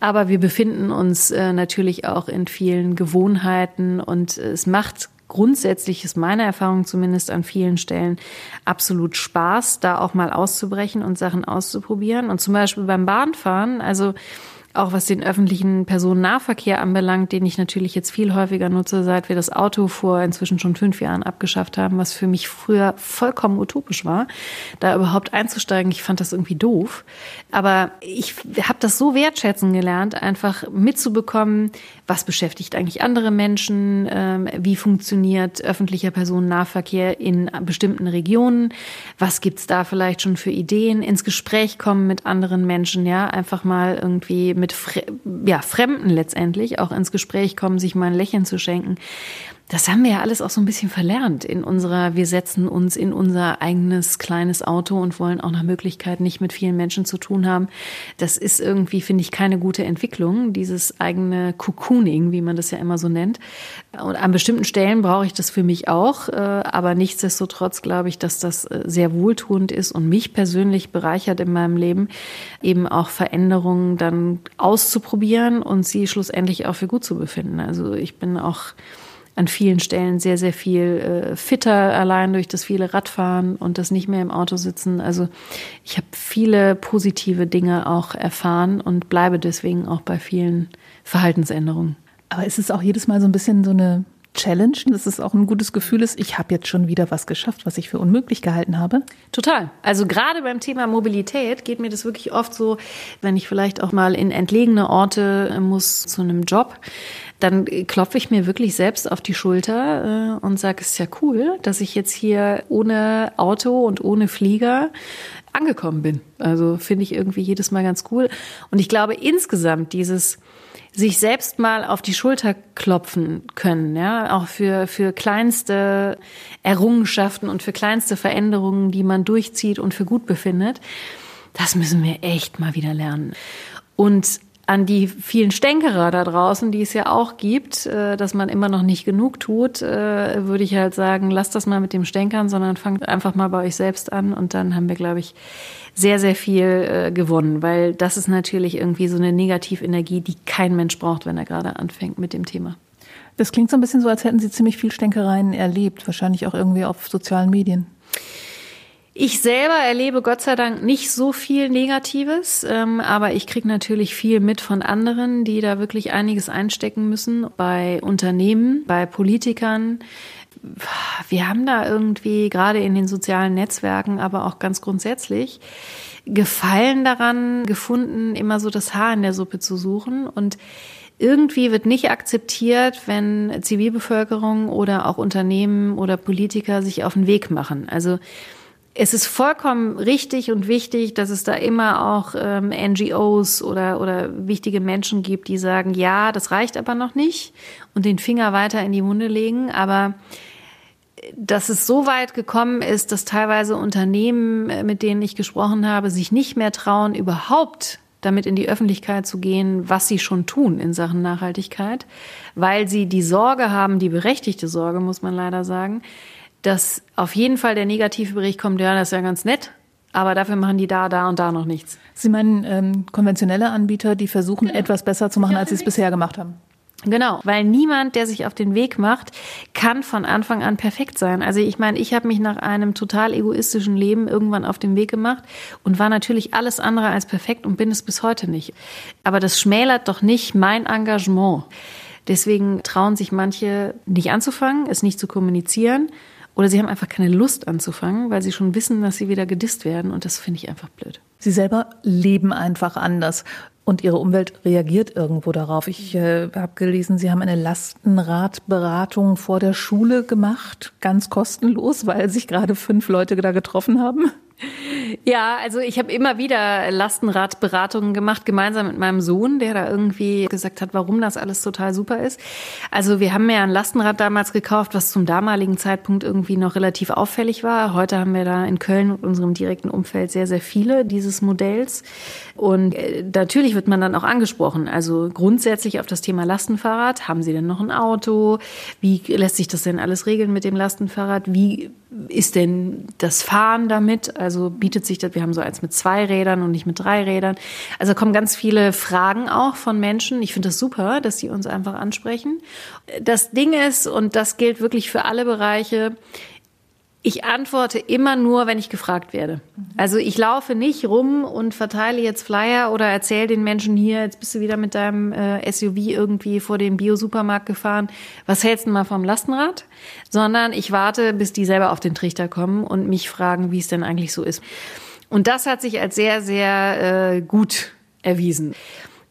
Aber wir befinden uns äh, natürlich auch in vielen Gewohnheiten und es macht grundsätzlich ist meine Erfahrung zumindest an vielen Stellen absolut Spaß, da auch mal auszubrechen und Sachen auszuprobieren. Und zum Beispiel beim Bahnfahren, also auch was den öffentlichen Personennahverkehr anbelangt, den ich natürlich jetzt viel häufiger nutze, seit wir das Auto vor inzwischen schon fünf Jahren abgeschafft haben, was für mich früher vollkommen utopisch war, da überhaupt einzusteigen. Ich fand das irgendwie doof. Aber ich habe das so wertschätzen gelernt, einfach mitzubekommen, was beschäftigt eigentlich andere Menschen, ähm, wie funktioniert öffentlicher Personennahverkehr in bestimmten Regionen, was gibt's da vielleicht schon für Ideen, ins Gespräch kommen mit anderen Menschen, ja, einfach mal irgendwie mit ja, Fremden letztendlich auch ins Gespräch kommen, sich mal ein Lächeln zu schenken. Das haben wir ja alles auch so ein bisschen verlernt in unserer, wir setzen uns in unser eigenes kleines Auto und wollen auch nach Möglichkeit nicht mit vielen Menschen zu tun haben. Das ist irgendwie, finde ich, keine gute Entwicklung, dieses eigene Cocooning, wie man das ja immer so nennt. Und an bestimmten Stellen brauche ich das für mich auch, äh, aber nichtsdestotrotz glaube ich, dass das äh, sehr wohltuend ist und mich persönlich bereichert in meinem Leben, eben auch Veränderungen dann auszuprobieren und sie schlussendlich auch für gut zu befinden. Also ich bin auch an vielen Stellen sehr, sehr viel äh, fitter, allein durch das viele Radfahren und das nicht mehr im Auto sitzen. Also ich habe viele positive Dinge auch erfahren und bleibe deswegen auch bei vielen Verhaltensänderungen. Aber ist es auch jedes Mal so ein bisschen so eine Challenge, dass es auch ein gutes Gefühl ist, ich habe jetzt schon wieder was geschafft, was ich für unmöglich gehalten habe? Total. Also gerade beim Thema Mobilität geht mir das wirklich oft so, wenn ich vielleicht auch mal in entlegene Orte muss zu einem Job, dann klopfe ich mir wirklich selbst auf die Schulter äh, und sage, es ist ja cool, dass ich jetzt hier ohne Auto und ohne Flieger angekommen bin. Also finde ich irgendwie jedes Mal ganz cool. Und ich glaube insgesamt dieses sich selbst mal auf die Schulter klopfen können, ja, auch für, für kleinste Errungenschaften und für kleinste Veränderungen, die man durchzieht und für gut befindet. Das müssen wir echt mal wieder lernen. Und an die vielen Stänkerer da draußen, die es ja auch gibt, äh, dass man immer noch nicht genug tut, äh, würde ich halt sagen, lasst das mal mit dem Stänkern, sondern fangt einfach mal bei euch selbst an und dann haben wir, glaube ich, sehr, sehr viel äh, gewonnen, weil das ist natürlich irgendwie so eine Negativenergie, die kein Mensch braucht, wenn er gerade anfängt mit dem Thema. Das klingt so ein bisschen so, als hätten Sie ziemlich viel Stänkereien erlebt, wahrscheinlich auch irgendwie auf sozialen Medien. Ich selber erlebe Gott sei Dank nicht so viel Negatives, ähm, aber ich kriege natürlich viel mit von anderen, die da wirklich einiges einstecken müssen. Bei Unternehmen, bei Politikern. Wir haben da irgendwie gerade in den sozialen Netzwerken, aber auch ganz grundsätzlich Gefallen daran gefunden, immer so das Haar in der Suppe zu suchen und irgendwie wird nicht akzeptiert, wenn Zivilbevölkerung oder auch Unternehmen oder Politiker sich auf den Weg machen. Also es ist vollkommen richtig und wichtig, dass es da immer auch ähm, NGOs oder, oder wichtige Menschen gibt, die sagen, ja, das reicht aber noch nicht und den Finger weiter in die Wunde legen. Aber dass es so weit gekommen ist, dass teilweise Unternehmen, äh, mit denen ich gesprochen habe, sich nicht mehr trauen, überhaupt damit in die Öffentlichkeit zu gehen, was sie schon tun in Sachen Nachhaltigkeit, weil sie die Sorge haben, die berechtigte Sorge, muss man leider sagen, dass auf jeden Fall der negative Bericht kommt, ja, das ist ja ganz nett, aber dafür machen die da, da und da noch nichts. Sie meinen ähm, konventionelle Anbieter, die versuchen, genau. etwas besser zu machen, als sie es bisher gemacht haben? Genau, weil niemand, der sich auf den Weg macht, kann von Anfang an perfekt sein. Also ich meine, ich habe mich nach einem total egoistischen Leben irgendwann auf den Weg gemacht und war natürlich alles andere als perfekt und bin es bis heute nicht. Aber das schmälert doch nicht mein Engagement. Deswegen trauen sich manche nicht anzufangen, es nicht zu kommunizieren oder sie haben einfach keine Lust anzufangen, weil sie schon wissen, dass sie wieder gedisst werden. Und das finde ich einfach blöd. Sie selber leben einfach anders. Und Ihre Umwelt reagiert irgendwo darauf. Ich äh, habe gelesen, Sie haben eine Lastenradberatung vor der Schule gemacht, ganz kostenlos, weil sich gerade fünf Leute da getroffen haben. Ja, also ich habe immer wieder Lastenradberatungen gemacht, gemeinsam mit meinem Sohn, der da irgendwie gesagt hat, warum das alles total super ist. Also wir haben ja ein Lastenrad damals gekauft, was zum damaligen Zeitpunkt irgendwie noch relativ auffällig war. Heute haben wir da in Köln und unserem direkten Umfeld sehr, sehr viele dieses Modells. Und äh, natürlich wird man dann auch angesprochen. Also grundsätzlich auf das Thema Lastenfahrrad. Haben Sie denn noch ein Auto? Wie lässt sich das denn alles regeln mit dem Lastenfahrrad? Wie ist denn das Fahren damit? Also bietet sich das, wir haben so eins mit zwei Rädern und nicht mit drei Rädern. Also kommen ganz viele Fragen auch von Menschen. Ich finde das super, dass sie uns einfach ansprechen. Das Ding ist, und das gilt wirklich für alle Bereiche, ich antworte immer nur, wenn ich gefragt werde. Also ich laufe nicht rum und verteile jetzt Flyer oder erzähle den Menschen hier, jetzt bist du wieder mit deinem äh, SUV irgendwie vor dem Bio-Supermarkt gefahren. Was hältst du mal vom Lastenrad? Sondern ich warte, bis die selber auf den Trichter kommen und mich fragen, wie es denn eigentlich so ist. Und das hat sich als sehr, sehr äh, gut erwiesen.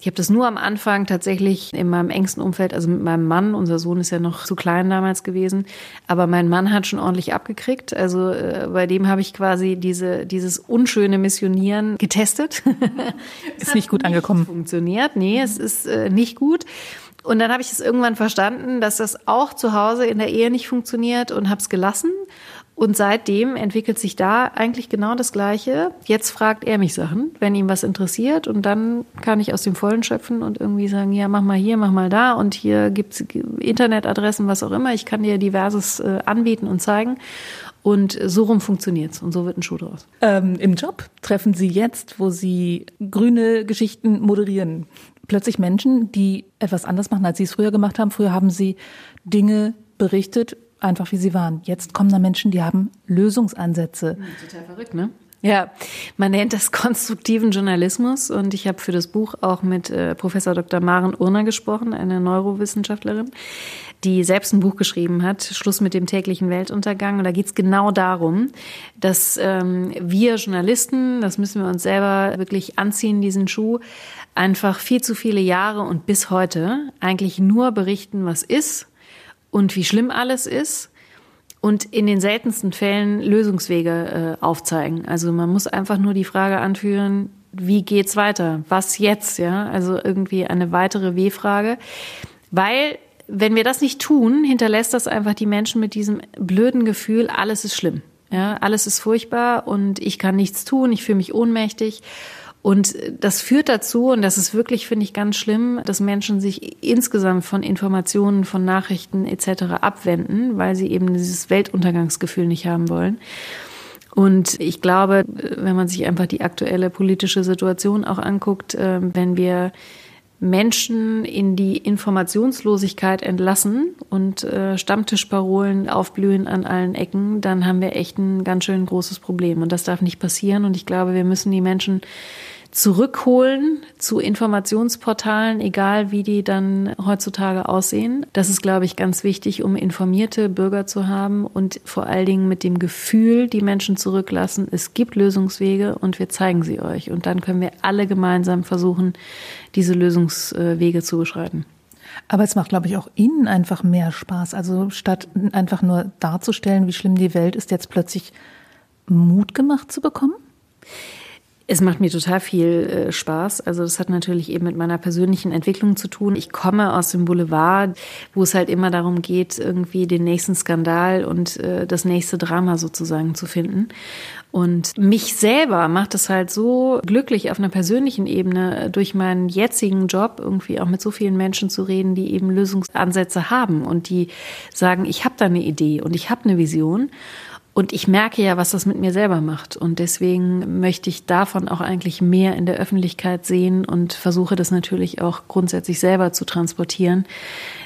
Ich habe das nur am Anfang tatsächlich in meinem engsten Umfeld, also mit meinem Mann, unser Sohn ist ja noch zu klein damals gewesen, aber mein Mann hat schon ordentlich abgekriegt. Also äh, bei dem habe ich quasi diese, dieses unschöne Missionieren getestet. ist nicht gut angekommen. Funktioniert. Nee, es ist äh, nicht gut. Und dann habe ich es irgendwann verstanden, dass das auch zu Hause in der Ehe nicht funktioniert und habe es gelassen und seitdem entwickelt sich da eigentlich genau das Gleiche. Jetzt fragt er mich Sachen, wenn ihm was interessiert. Und dann kann ich aus dem Vollen schöpfen und irgendwie sagen, ja, mach mal hier, mach mal da. Und hier gibt's Internetadressen, was auch immer. Ich kann dir diverses äh, anbieten und zeigen. Und so rum funktioniert's und so wird ein Schuh draus. Ähm, Im Job treffen Sie jetzt, wo Sie grüne Geschichten moderieren, plötzlich Menschen, die etwas anders machen, als Sie es früher gemacht haben. Früher haben Sie Dinge berichtet, einfach wie sie waren. Jetzt kommen da Menschen, die haben Lösungsansätze. Total verrückt, ne? Ja, man nennt das konstruktiven Journalismus und ich habe für das Buch auch mit äh, Professor Dr. Maren Urner gesprochen, eine Neurowissenschaftlerin, die selbst ein Buch geschrieben hat, Schluss mit dem täglichen Weltuntergang. Und da geht's genau darum, dass ähm, wir Journalisten, das müssen wir uns selber wirklich anziehen, diesen Schuh, einfach viel zu viele Jahre und bis heute eigentlich nur berichten, was ist und wie schlimm alles ist und in den seltensten Fällen Lösungswege äh, aufzeigen. Also man muss einfach nur die Frage anführen, wie geht's weiter? Was jetzt? Ja, also irgendwie eine weitere W-Frage, weil wenn wir das nicht tun, hinterlässt das einfach die Menschen mit diesem blöden Gefühl, alles ist schlimm. Ja, alles ist furchtbar und ich kann nichts tun, ich fühle mich ohnmächtig. Und das führt dazu, und das ist wirklich, finde ich, ganz schlimm, dass Menschen sich insgesamt von Informationen, von Nachrichten etc. abwenden, weil sie eben dieses Weltuntergangsgefühl nicht haben wollen. Und ich glaube, wenn man sich einfach die aktuelle politische Situation auch anguckt, äh, wenn wir Menschen in die Informationslosigkeit entlassen und äh, Stammtischparolen aufblühen an allen Ecken, dann haben wir echt ein ganz schön großes Problem. Und das darf nicht passieren. Und ich glaube, wir müssen die Menschen zurückholen zu Informationsportalen, egal wie die dann heutzutage aussehen. Das ist, glaube ich, ganz wichtig, um informierte Bürger zu haben und vor allen Dingen mit dem Gefühl, die Menschen zurücklassen, es gibt Lösungswege und wir zeigen sie euch. Und dann können wir alle gemeinsam versuchen, diese Lösungswege zu beschreiten. Aber es macht, glaube ich, auch Ihnen einfach mehr Spaß. Also statt einfach nur darzustellen, wie schlimm die Welt ist, jetzt plötzlich Mut gemacht zu bekommen? Es macht mir total viel äh, Spaß. Also das hat natürlich eben mit meiner persönlichen Entwicklung zu tun. Ich komme aus dem Boulevard, wo es halt immer darum geht, irgendwie den nächsten Skandal und äh, das nächste Drama sozusagen zu finden. Und mich selber macht es halt so glücklich auf einer persönlichen Ebene äh, durch meinen jetzigen Job irgendwie auch mit so vielen Menschen zu reden, die eben Lösungsansätze haben und die sagen, ich habe da eine Idee und ich habe eine Vision. Und ich merke ja, was das mit mir selber macht. Und deswegen möchte ich davon auch eigentlich mehr in der Öffentlichkeit sehen und versuche das natürlich auch grundsätzlich selber zu transportieren,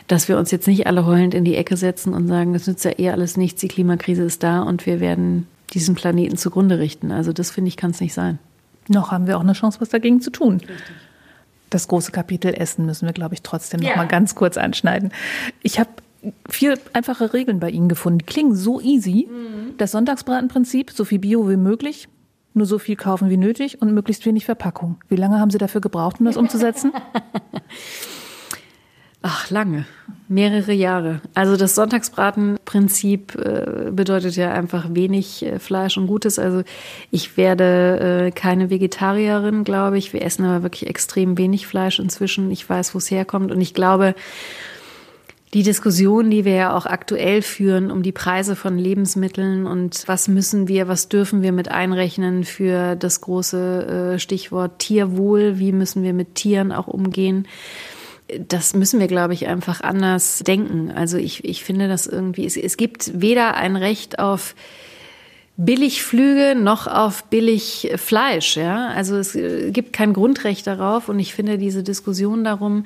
dass wir uns jetzt nicht alle heulend in die Ecke setzen und sagen, das nützt ja eh alles nichts, die Klimakrise ist da und wir werden diesen Planeten zugrunde richten. Also das finde ich, kann es nicht sein. Noch haben wir auch eine Chance, was dagegen zu tun. Richtig. Das große Kapitel Essen müssen wir, glaube ich, trotzdem ja. noch mal ganz kurz anschneiden. Ich habe vier einfache Regeln bei Ihnen gefunden. Die klingen so easy. Mhm. Das Sonntagsbratenprinzip, so viel Bio wie möglich, nur so viel kaufen wie nötig und möglichst wenig Verpackung. Wie lange haben Sie dafür gebraucht, um das umzusetzen? Ach, lange. Mehrere Jahre. Also das Sonntagsbratenprinzip äh, bedeutet ja einfach wenig äh, Fleisch und Gutes. Also ich werde äh, keine Vegetarierin, glaube ich. Wir essen aber wirklich extrem wenig Fleisch inzwischen. Ich weiß, wo es herkommt. Und ich glaube, die Diskussion, die wir ja auch aktuell führen um die Preise von Lebensmitteln und was müssen wir, was dürfen wir mit einrechnen für das große äh, Stichwort Tierwohl, wie müssen wir mit Tieren auch umgehen das müssen wir, glaube ich, einfach anders denken. Also ich, ich finde das irgendwie, es, es gibt weder ein Recht auf Billigflüge noch auf billig Fleisch, ja. Also es äh, gibt kein Grundrecht darauf und ich finde diese Diskussion darum,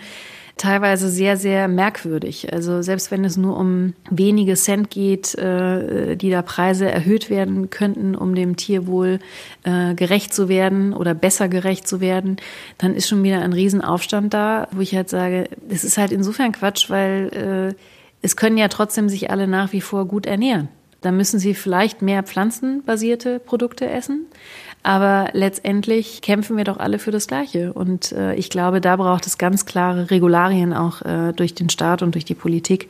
teilweise sehr, sehr merkwürdig. Also selbst wenn es nur um wenige Cent geht, äh, die da Preise erhöht werden könnten, um dem Tierwohl äh, gerecht zu werden oder besser gerecht zu werden, dann ist schon wieder ein Riesenaufstand da, wo ich halt sage, es ist halt insofern Quatsch, weil äh, es können ja trotzdem sich alle nach wie vor gut ernähren. Da müssen sie vielleicht mehr pflanzenbasierte Produkte essen. Aber letztendlich kämpfen wir doch alle für das Gleiche. Und äh, ich glaube, da braucht es ganz klare Regularien auch äh, durch den Staat und durch die Politik,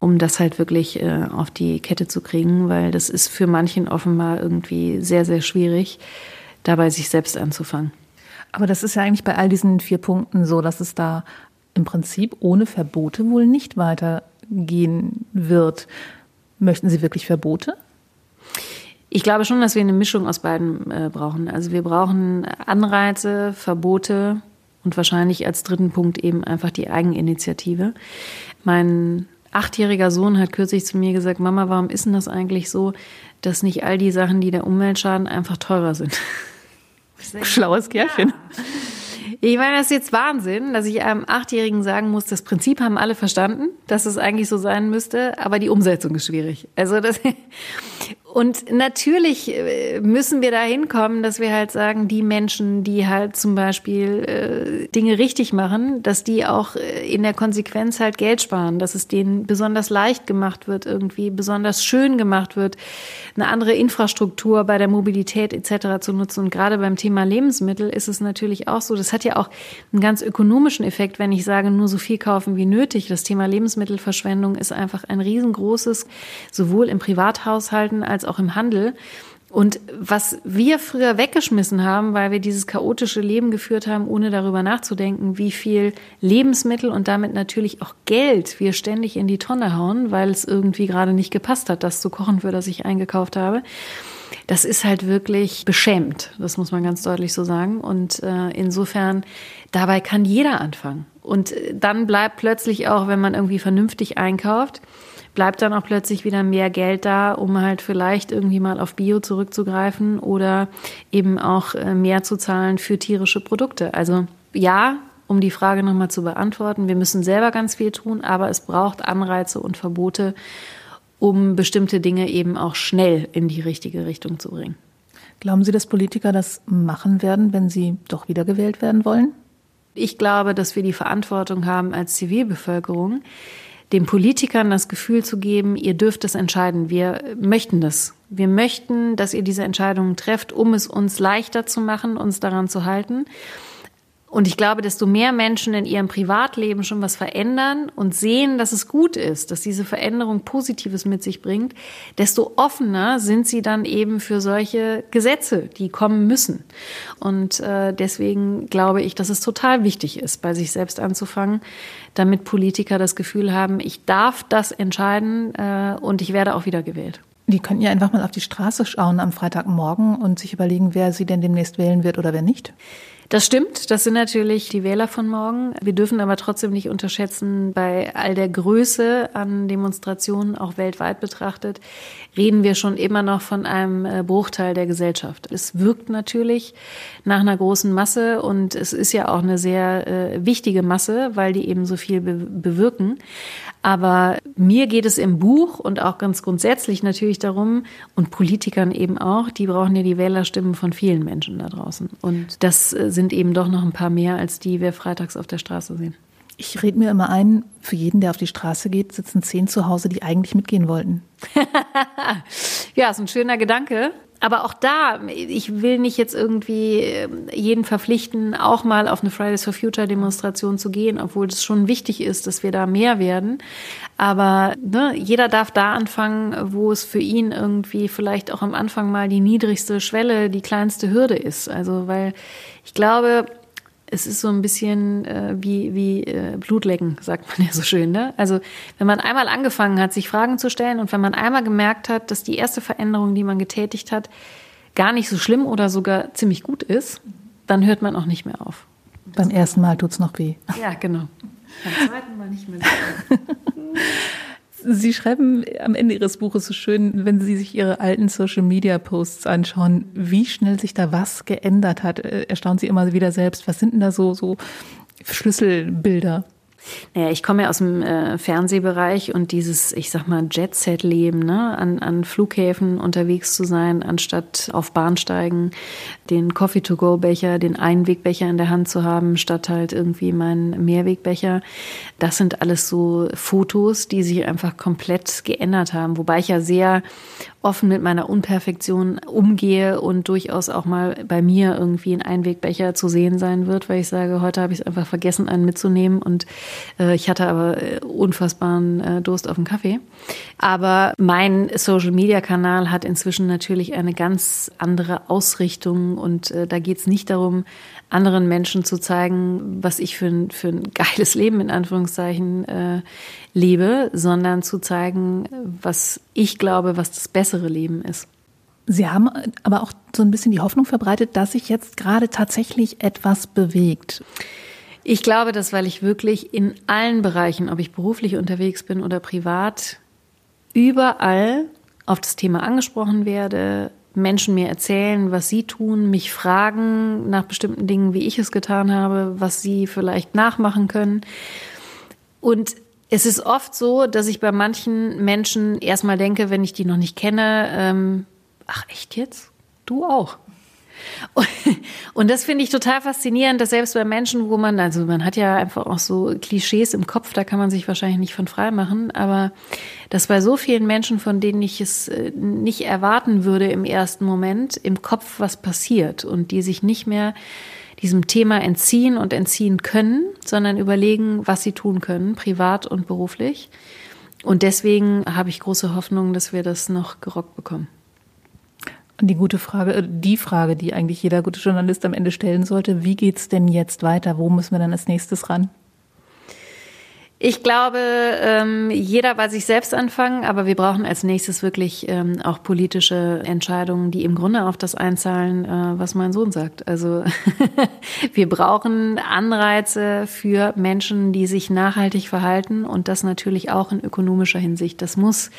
um das halt wirklich äh, auf die Kette zu kriegen, weil das ist für manchen offenbar irgendwie sehr, sehr schwierig, dabei sich selbst anzufangen. Aber das ist ja eigentlich bei all diesen vier Punkten so, dass es da im Prinzip ohne Verbote wohl nicht weitergehen wird. Möchten Sie wirklich Verbote? Ich glaube schon, dass wir eine Mischung aus beiden äh, brauchen. Also wir brauchen Anreize, Verbote und wahrscheinlich als dritten Punkt eben einfach die Eigeninitiative. Mein achtjähriger Sohn hat kürzlich zu mir gesagt, Mama, warum ist denn das eigentlich so, dass nicht all die Sachen, die der Umwelt schaden, einfach teurer sind? Schlaues Kerlchen. Ja. Ich meine, das ist jetzt Wahnsinn, dass ich einem Achtjährigen sagen muss, das Prinzip haben alle verstanden, dass es eigentlich so sein müsste, aber die Umsetzung ist schwierig. Also das, und natürlich äh, müssen wir da hinkommen, dass wir halt sagen, die Menschen, die halt zum Beispiel äh, Dinge richtig machen, dass die auch äh, in der Konsequenz halt Geld sparen, dass es denen besonders leicht gemacht wird, irgendwie besonders schön gemacht wird, eine andere Infrastruktur bei der Mobilität etc. zu nutzen. Und gerade beim Thema Lebensmittel ist es natürlich auch so, das hat ja auch einen ganz ökonomischen Effekt, wenn ich sage, nur so viel kaufen wie nötig. Das Thema Lebensmittelverschwendung ist einfach ein riesengroßes, sowohl im Privathaushalten als auch im Handel. Und was wir früher weggeschmissen haben, weil wir dieses chaotische Leben geführt haben, ohne darüber nachzudenken, wie viel Lebensmittel und damit natürlich auch Geld wir ständig in die Tonne hauen, weil es irgendwie gerade nicht gepasst hat, das zu kochen, für das ich eingekauft habe. Das ist halt wirklich beschämt, das muss man ganz deutlich so sagen. Und äh, insofern, dabei kann jeder anfangen. Und äh, dann bleibt plötzlich auch, wenn man irgendwie vernünftig einkauft, bleibt dann auch plötzlich wieder mehr Geld da, um halt vielleicht irgendwie mal auf Bio zurückzugreifen oder eben auch äh, mehr zu zahlen für tierische Produkte. Also ja, um die Frage nochmal zu beantworten, wir müssen selber ganz viel tun, aber es braucht Anreize und Verbote, um bestimmte Dinge eben auch schnell in die richtige Richtung zu bringen. Glauben Sie, dass Politiker das machen werden, wenn sie doch wiedergewählt werden wollen? Ich glaube, dass wir die Verantwortung haben als Zivilbevölkerung, den Politikern das Gefühl zu geben, ihr dürft es entscheiden. Wir möchten das. Wir möchten, dass ihr diese Entscheidungen trefft, um es uns leichter zu machen, uns daran zu halten. Und ich glaube, desto mehr Menschen in ihrem Privatleben schon was verändern und sehen, dass es gut ist, dass diese Veränderung Positives mit sich bringt, desto offener sind sie dann eben für solche Gesetze, die kommen müssen. Und äh, deswegen glaube ich, dass es total wichtig ist, bei sich selbst anzufangen, damit Politiker das Gefühl haben, ich darf das entscheiden äh, und ich werde auch wieder gewählt. Die könnten ja einfach mal auf die Straße schauen am Freitagmorgen und sich überlegen, wer sie denn demnächst wählen wird oder wer nicht. Das stimmt, das sind natürlich die Wähler von morgen. Wir dürfen aber trotzdem nicht unterschätzen, bei all der Größe an Demonstrationen, auch weltweit betrachtet, reden wir schon immer noch von einem äh, Bruchteil der Gesellschaft. Es wirkt natürlich nach einer großen Masse und es ist ja auch eine sehr äh, wichtige Masse, weil die eben so viel be bewirken. Aber mir geht es im Buch und auch ganz grundsätzlich natürlich darum, und Politikern eben auch, die brauchen ja die Wählerstimmen von vielen Menschen da draußen. Und das äh, sind eben doch noch ein paar mehr, als die wir freitags auf der Straße sehen. Ich rede mir immer ein, für jeden, der auf die Straße geht, sitzen zehn zu Hause, die eigentlich mitgehen wollten. ja, ist ein schöner Gedanke. Aber auch da, ich will nicht jetzt irgendwie ähm, jeden verpflichten, auch mal auf eine Fridays for Future Demonstration zu gehen, obwohl es schon wichtig ist, dass wir da mehr werden. Aber ne, jeder darf da anfangen, wo es für ihn irgendwie vielleicht auch am Anfang mal die niedrigste Schwelle, die kleinste Hürde ist. Also, weil ich glaube, es ist so ein bisschen äh, wie, wie äh, Blutlecken, sagt man ja so schön. Ne? Also wenn man einmal angefangen hat, sich Fragen zu stellen und wenn man einmal gemerkt hat, dass die erste Veränderung, die man getätigt hat, gar nicht so schlimm oder sogar ziemlich gut ist, dann hört man auch nicht mehr auf. Beim ersten Mal tut's noch weh. Ja, genau. Beim zweiten Mal nicht mehr. Sie schreiben am Ende Ihres Buches so schön, wenn Sie sich Ihre alten Social-Media-Posts anschauen, wie schnell sich da was geändert hat. Äh, erstaunen Sie immer wieder selbst. Was sind denn da so, so Schlüsselbilder? Naja, ich komme ja aus dem äh, Fernsehbereich und dieses, ich sag mal, Jet-Set-Leben, ne? an, an Flughäfen unterwegs zu sein, anstatt auf Bahnsteigen den Coffee-to-go-Becher, den Einwegbecher in der Hand zu haben, statt halt irgendwie meinen Mehrwegbecher. Das sind alles so Fotos, die sich einfach komplett geändert haben. Wobei ich ja sehr offen mit meiner Unperfektion umgehe und durchaus auch mal bei mir irgendwie ein Einwegbecher zu sehen sein wird, weil ich sage, heute habe ich es einfach vergessen, einen mitzunehmen und äh, ich hatte aber äh, unfassbaren äh, Durst auf den Kaffee. Aber mein Social-Media-Kanal hat inzwischen natürlich eine ganz andere Ausrichtung und äh, da geht es nicht darum, anderen Menschen zu zeigen, was ich für ein, für ein geiles Leben in Anführungszeichen äh, lebe, sondern zu zeigen, was ich glaube, was das bessere Leben ist. Sie haben aber auch so ein bisschen die Hoffnung verbreitet, dass sich jetzt gerade tatsächlich etwas bewegt. Ich glaube das, weil ich wirklich in allen Bereichen, ob ich beruflich unterwegs bin oder privat, überall auf das Thema angesprochen werde, Menschen mir erzählen, was sie tun, mich fragen nach bestimmten Dingen, wie ich es getan habe, was sie vielleicht nachmachen können. Und es ist oft so, dass ich bei manchen Menschen erstmal denke, wenn ich die noch nicht kenne, ähm, ach echt jetzt? Du auch. Und das finde ich total faszinierend, dass selbst bei Menschen, wo man, also man hat ja einfach auch so Klischees im Kopf, da kann man sich wahrscheinlich nicht von frei machen, aber dass bei so vielen Menschen, von denen ich es äh, nicht erwarten würde im ersten Moment, im Kopf was passiert und die sich nicht mehr diesem Thema entziehen und entziehen können, sondern überlegen, was sie tun können, privat und beruflich. Und deswegen habe ich große Hoffnung, dass wir das noch gerockt bekommen. Und die gute Frage, äh, die Frage, die eigentlich jeder gute Journalist am Ende stellen sollte, wie geht's denn jetzt weiter? Wo müssen wir dann als nächstes ran? Ich glaube, ähm, jeder bei sich selbst anfangen, aber wir brauchen als nächstes wirklich ähm, auch politische Entscheidungen, die im Grunde auf das einzahlen, äh, was mein Sohn sagt. Also wir brauchen Anreize für Menschen, die sich nachhaltig verhalten und das natürlich auch in ökonomischer Hinsicht. Das muss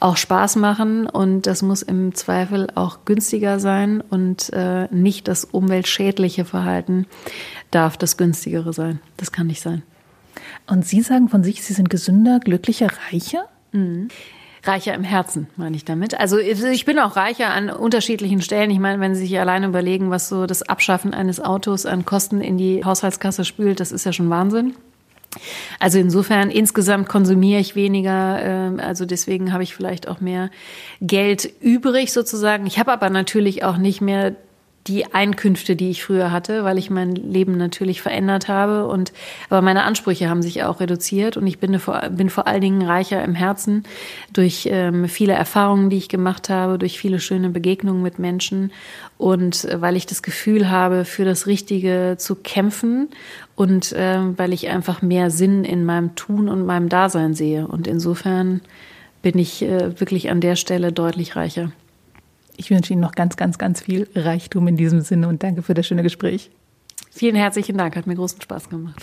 auch Spaß machen und das muss im Zweifel auch günstiger sein und äh, nicht das umweltschädliche Verhalten darf das günstigere sein. Das kann nicht sein. Und Sie sagen von sich, Sie sind gesünder, glücklicher, reicher? Mhm. Reicher im Herzen, meine ich damit. Also ich bin auch reicher an unterschiedlichen Stellen. Ich meine, wenn Sie sich alleine überlegen, was so das Abschaffen eines Autos an Kosten in die Haushaltskasse spült, das ist ja schon Wahnsinn. Also insofern insgesamt konsumiere ich weniger, ähm, also deswegen habe ich vielleicht auch mehr Geld übrig sozusagen. Ich habe aber natürlich auch nicht mehr die Einkünfte, die ich früher hatte, weil ich mein Leben natürlich verändert habe. Und aber meine Ansprüche haben sich auch reduziert. Und ich bin vor, bin vor allen Dingen reicher im Herzen durch ähm, viele Erfahrungen, die ich gemacht habe, durch viele schöne Begegnungen mit Menschen. Und äh, weil ich das Gefühl habe, für das Richtige zu kämpfen und äh, weil ich einfach mehr Sinn in meinem Tun und meinem Dasein sehe. Und insofern bin ich äh, wirklich an der Stelle deutlich reicher. Ich wünsche Ihnen noch ganz, ganz, ganz viel Reichtum in diesem Sinne und danke für das schöne Gespräch. Vielen herzlichen Dank, hat mir großen Spaß gemacht.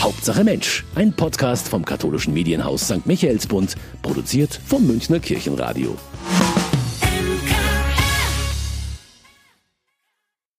Hauptsache Mensch, ein Podcast vom katholischen Medienhaus St. Michaelsbund, produziert vom Münchner Kirchenradio.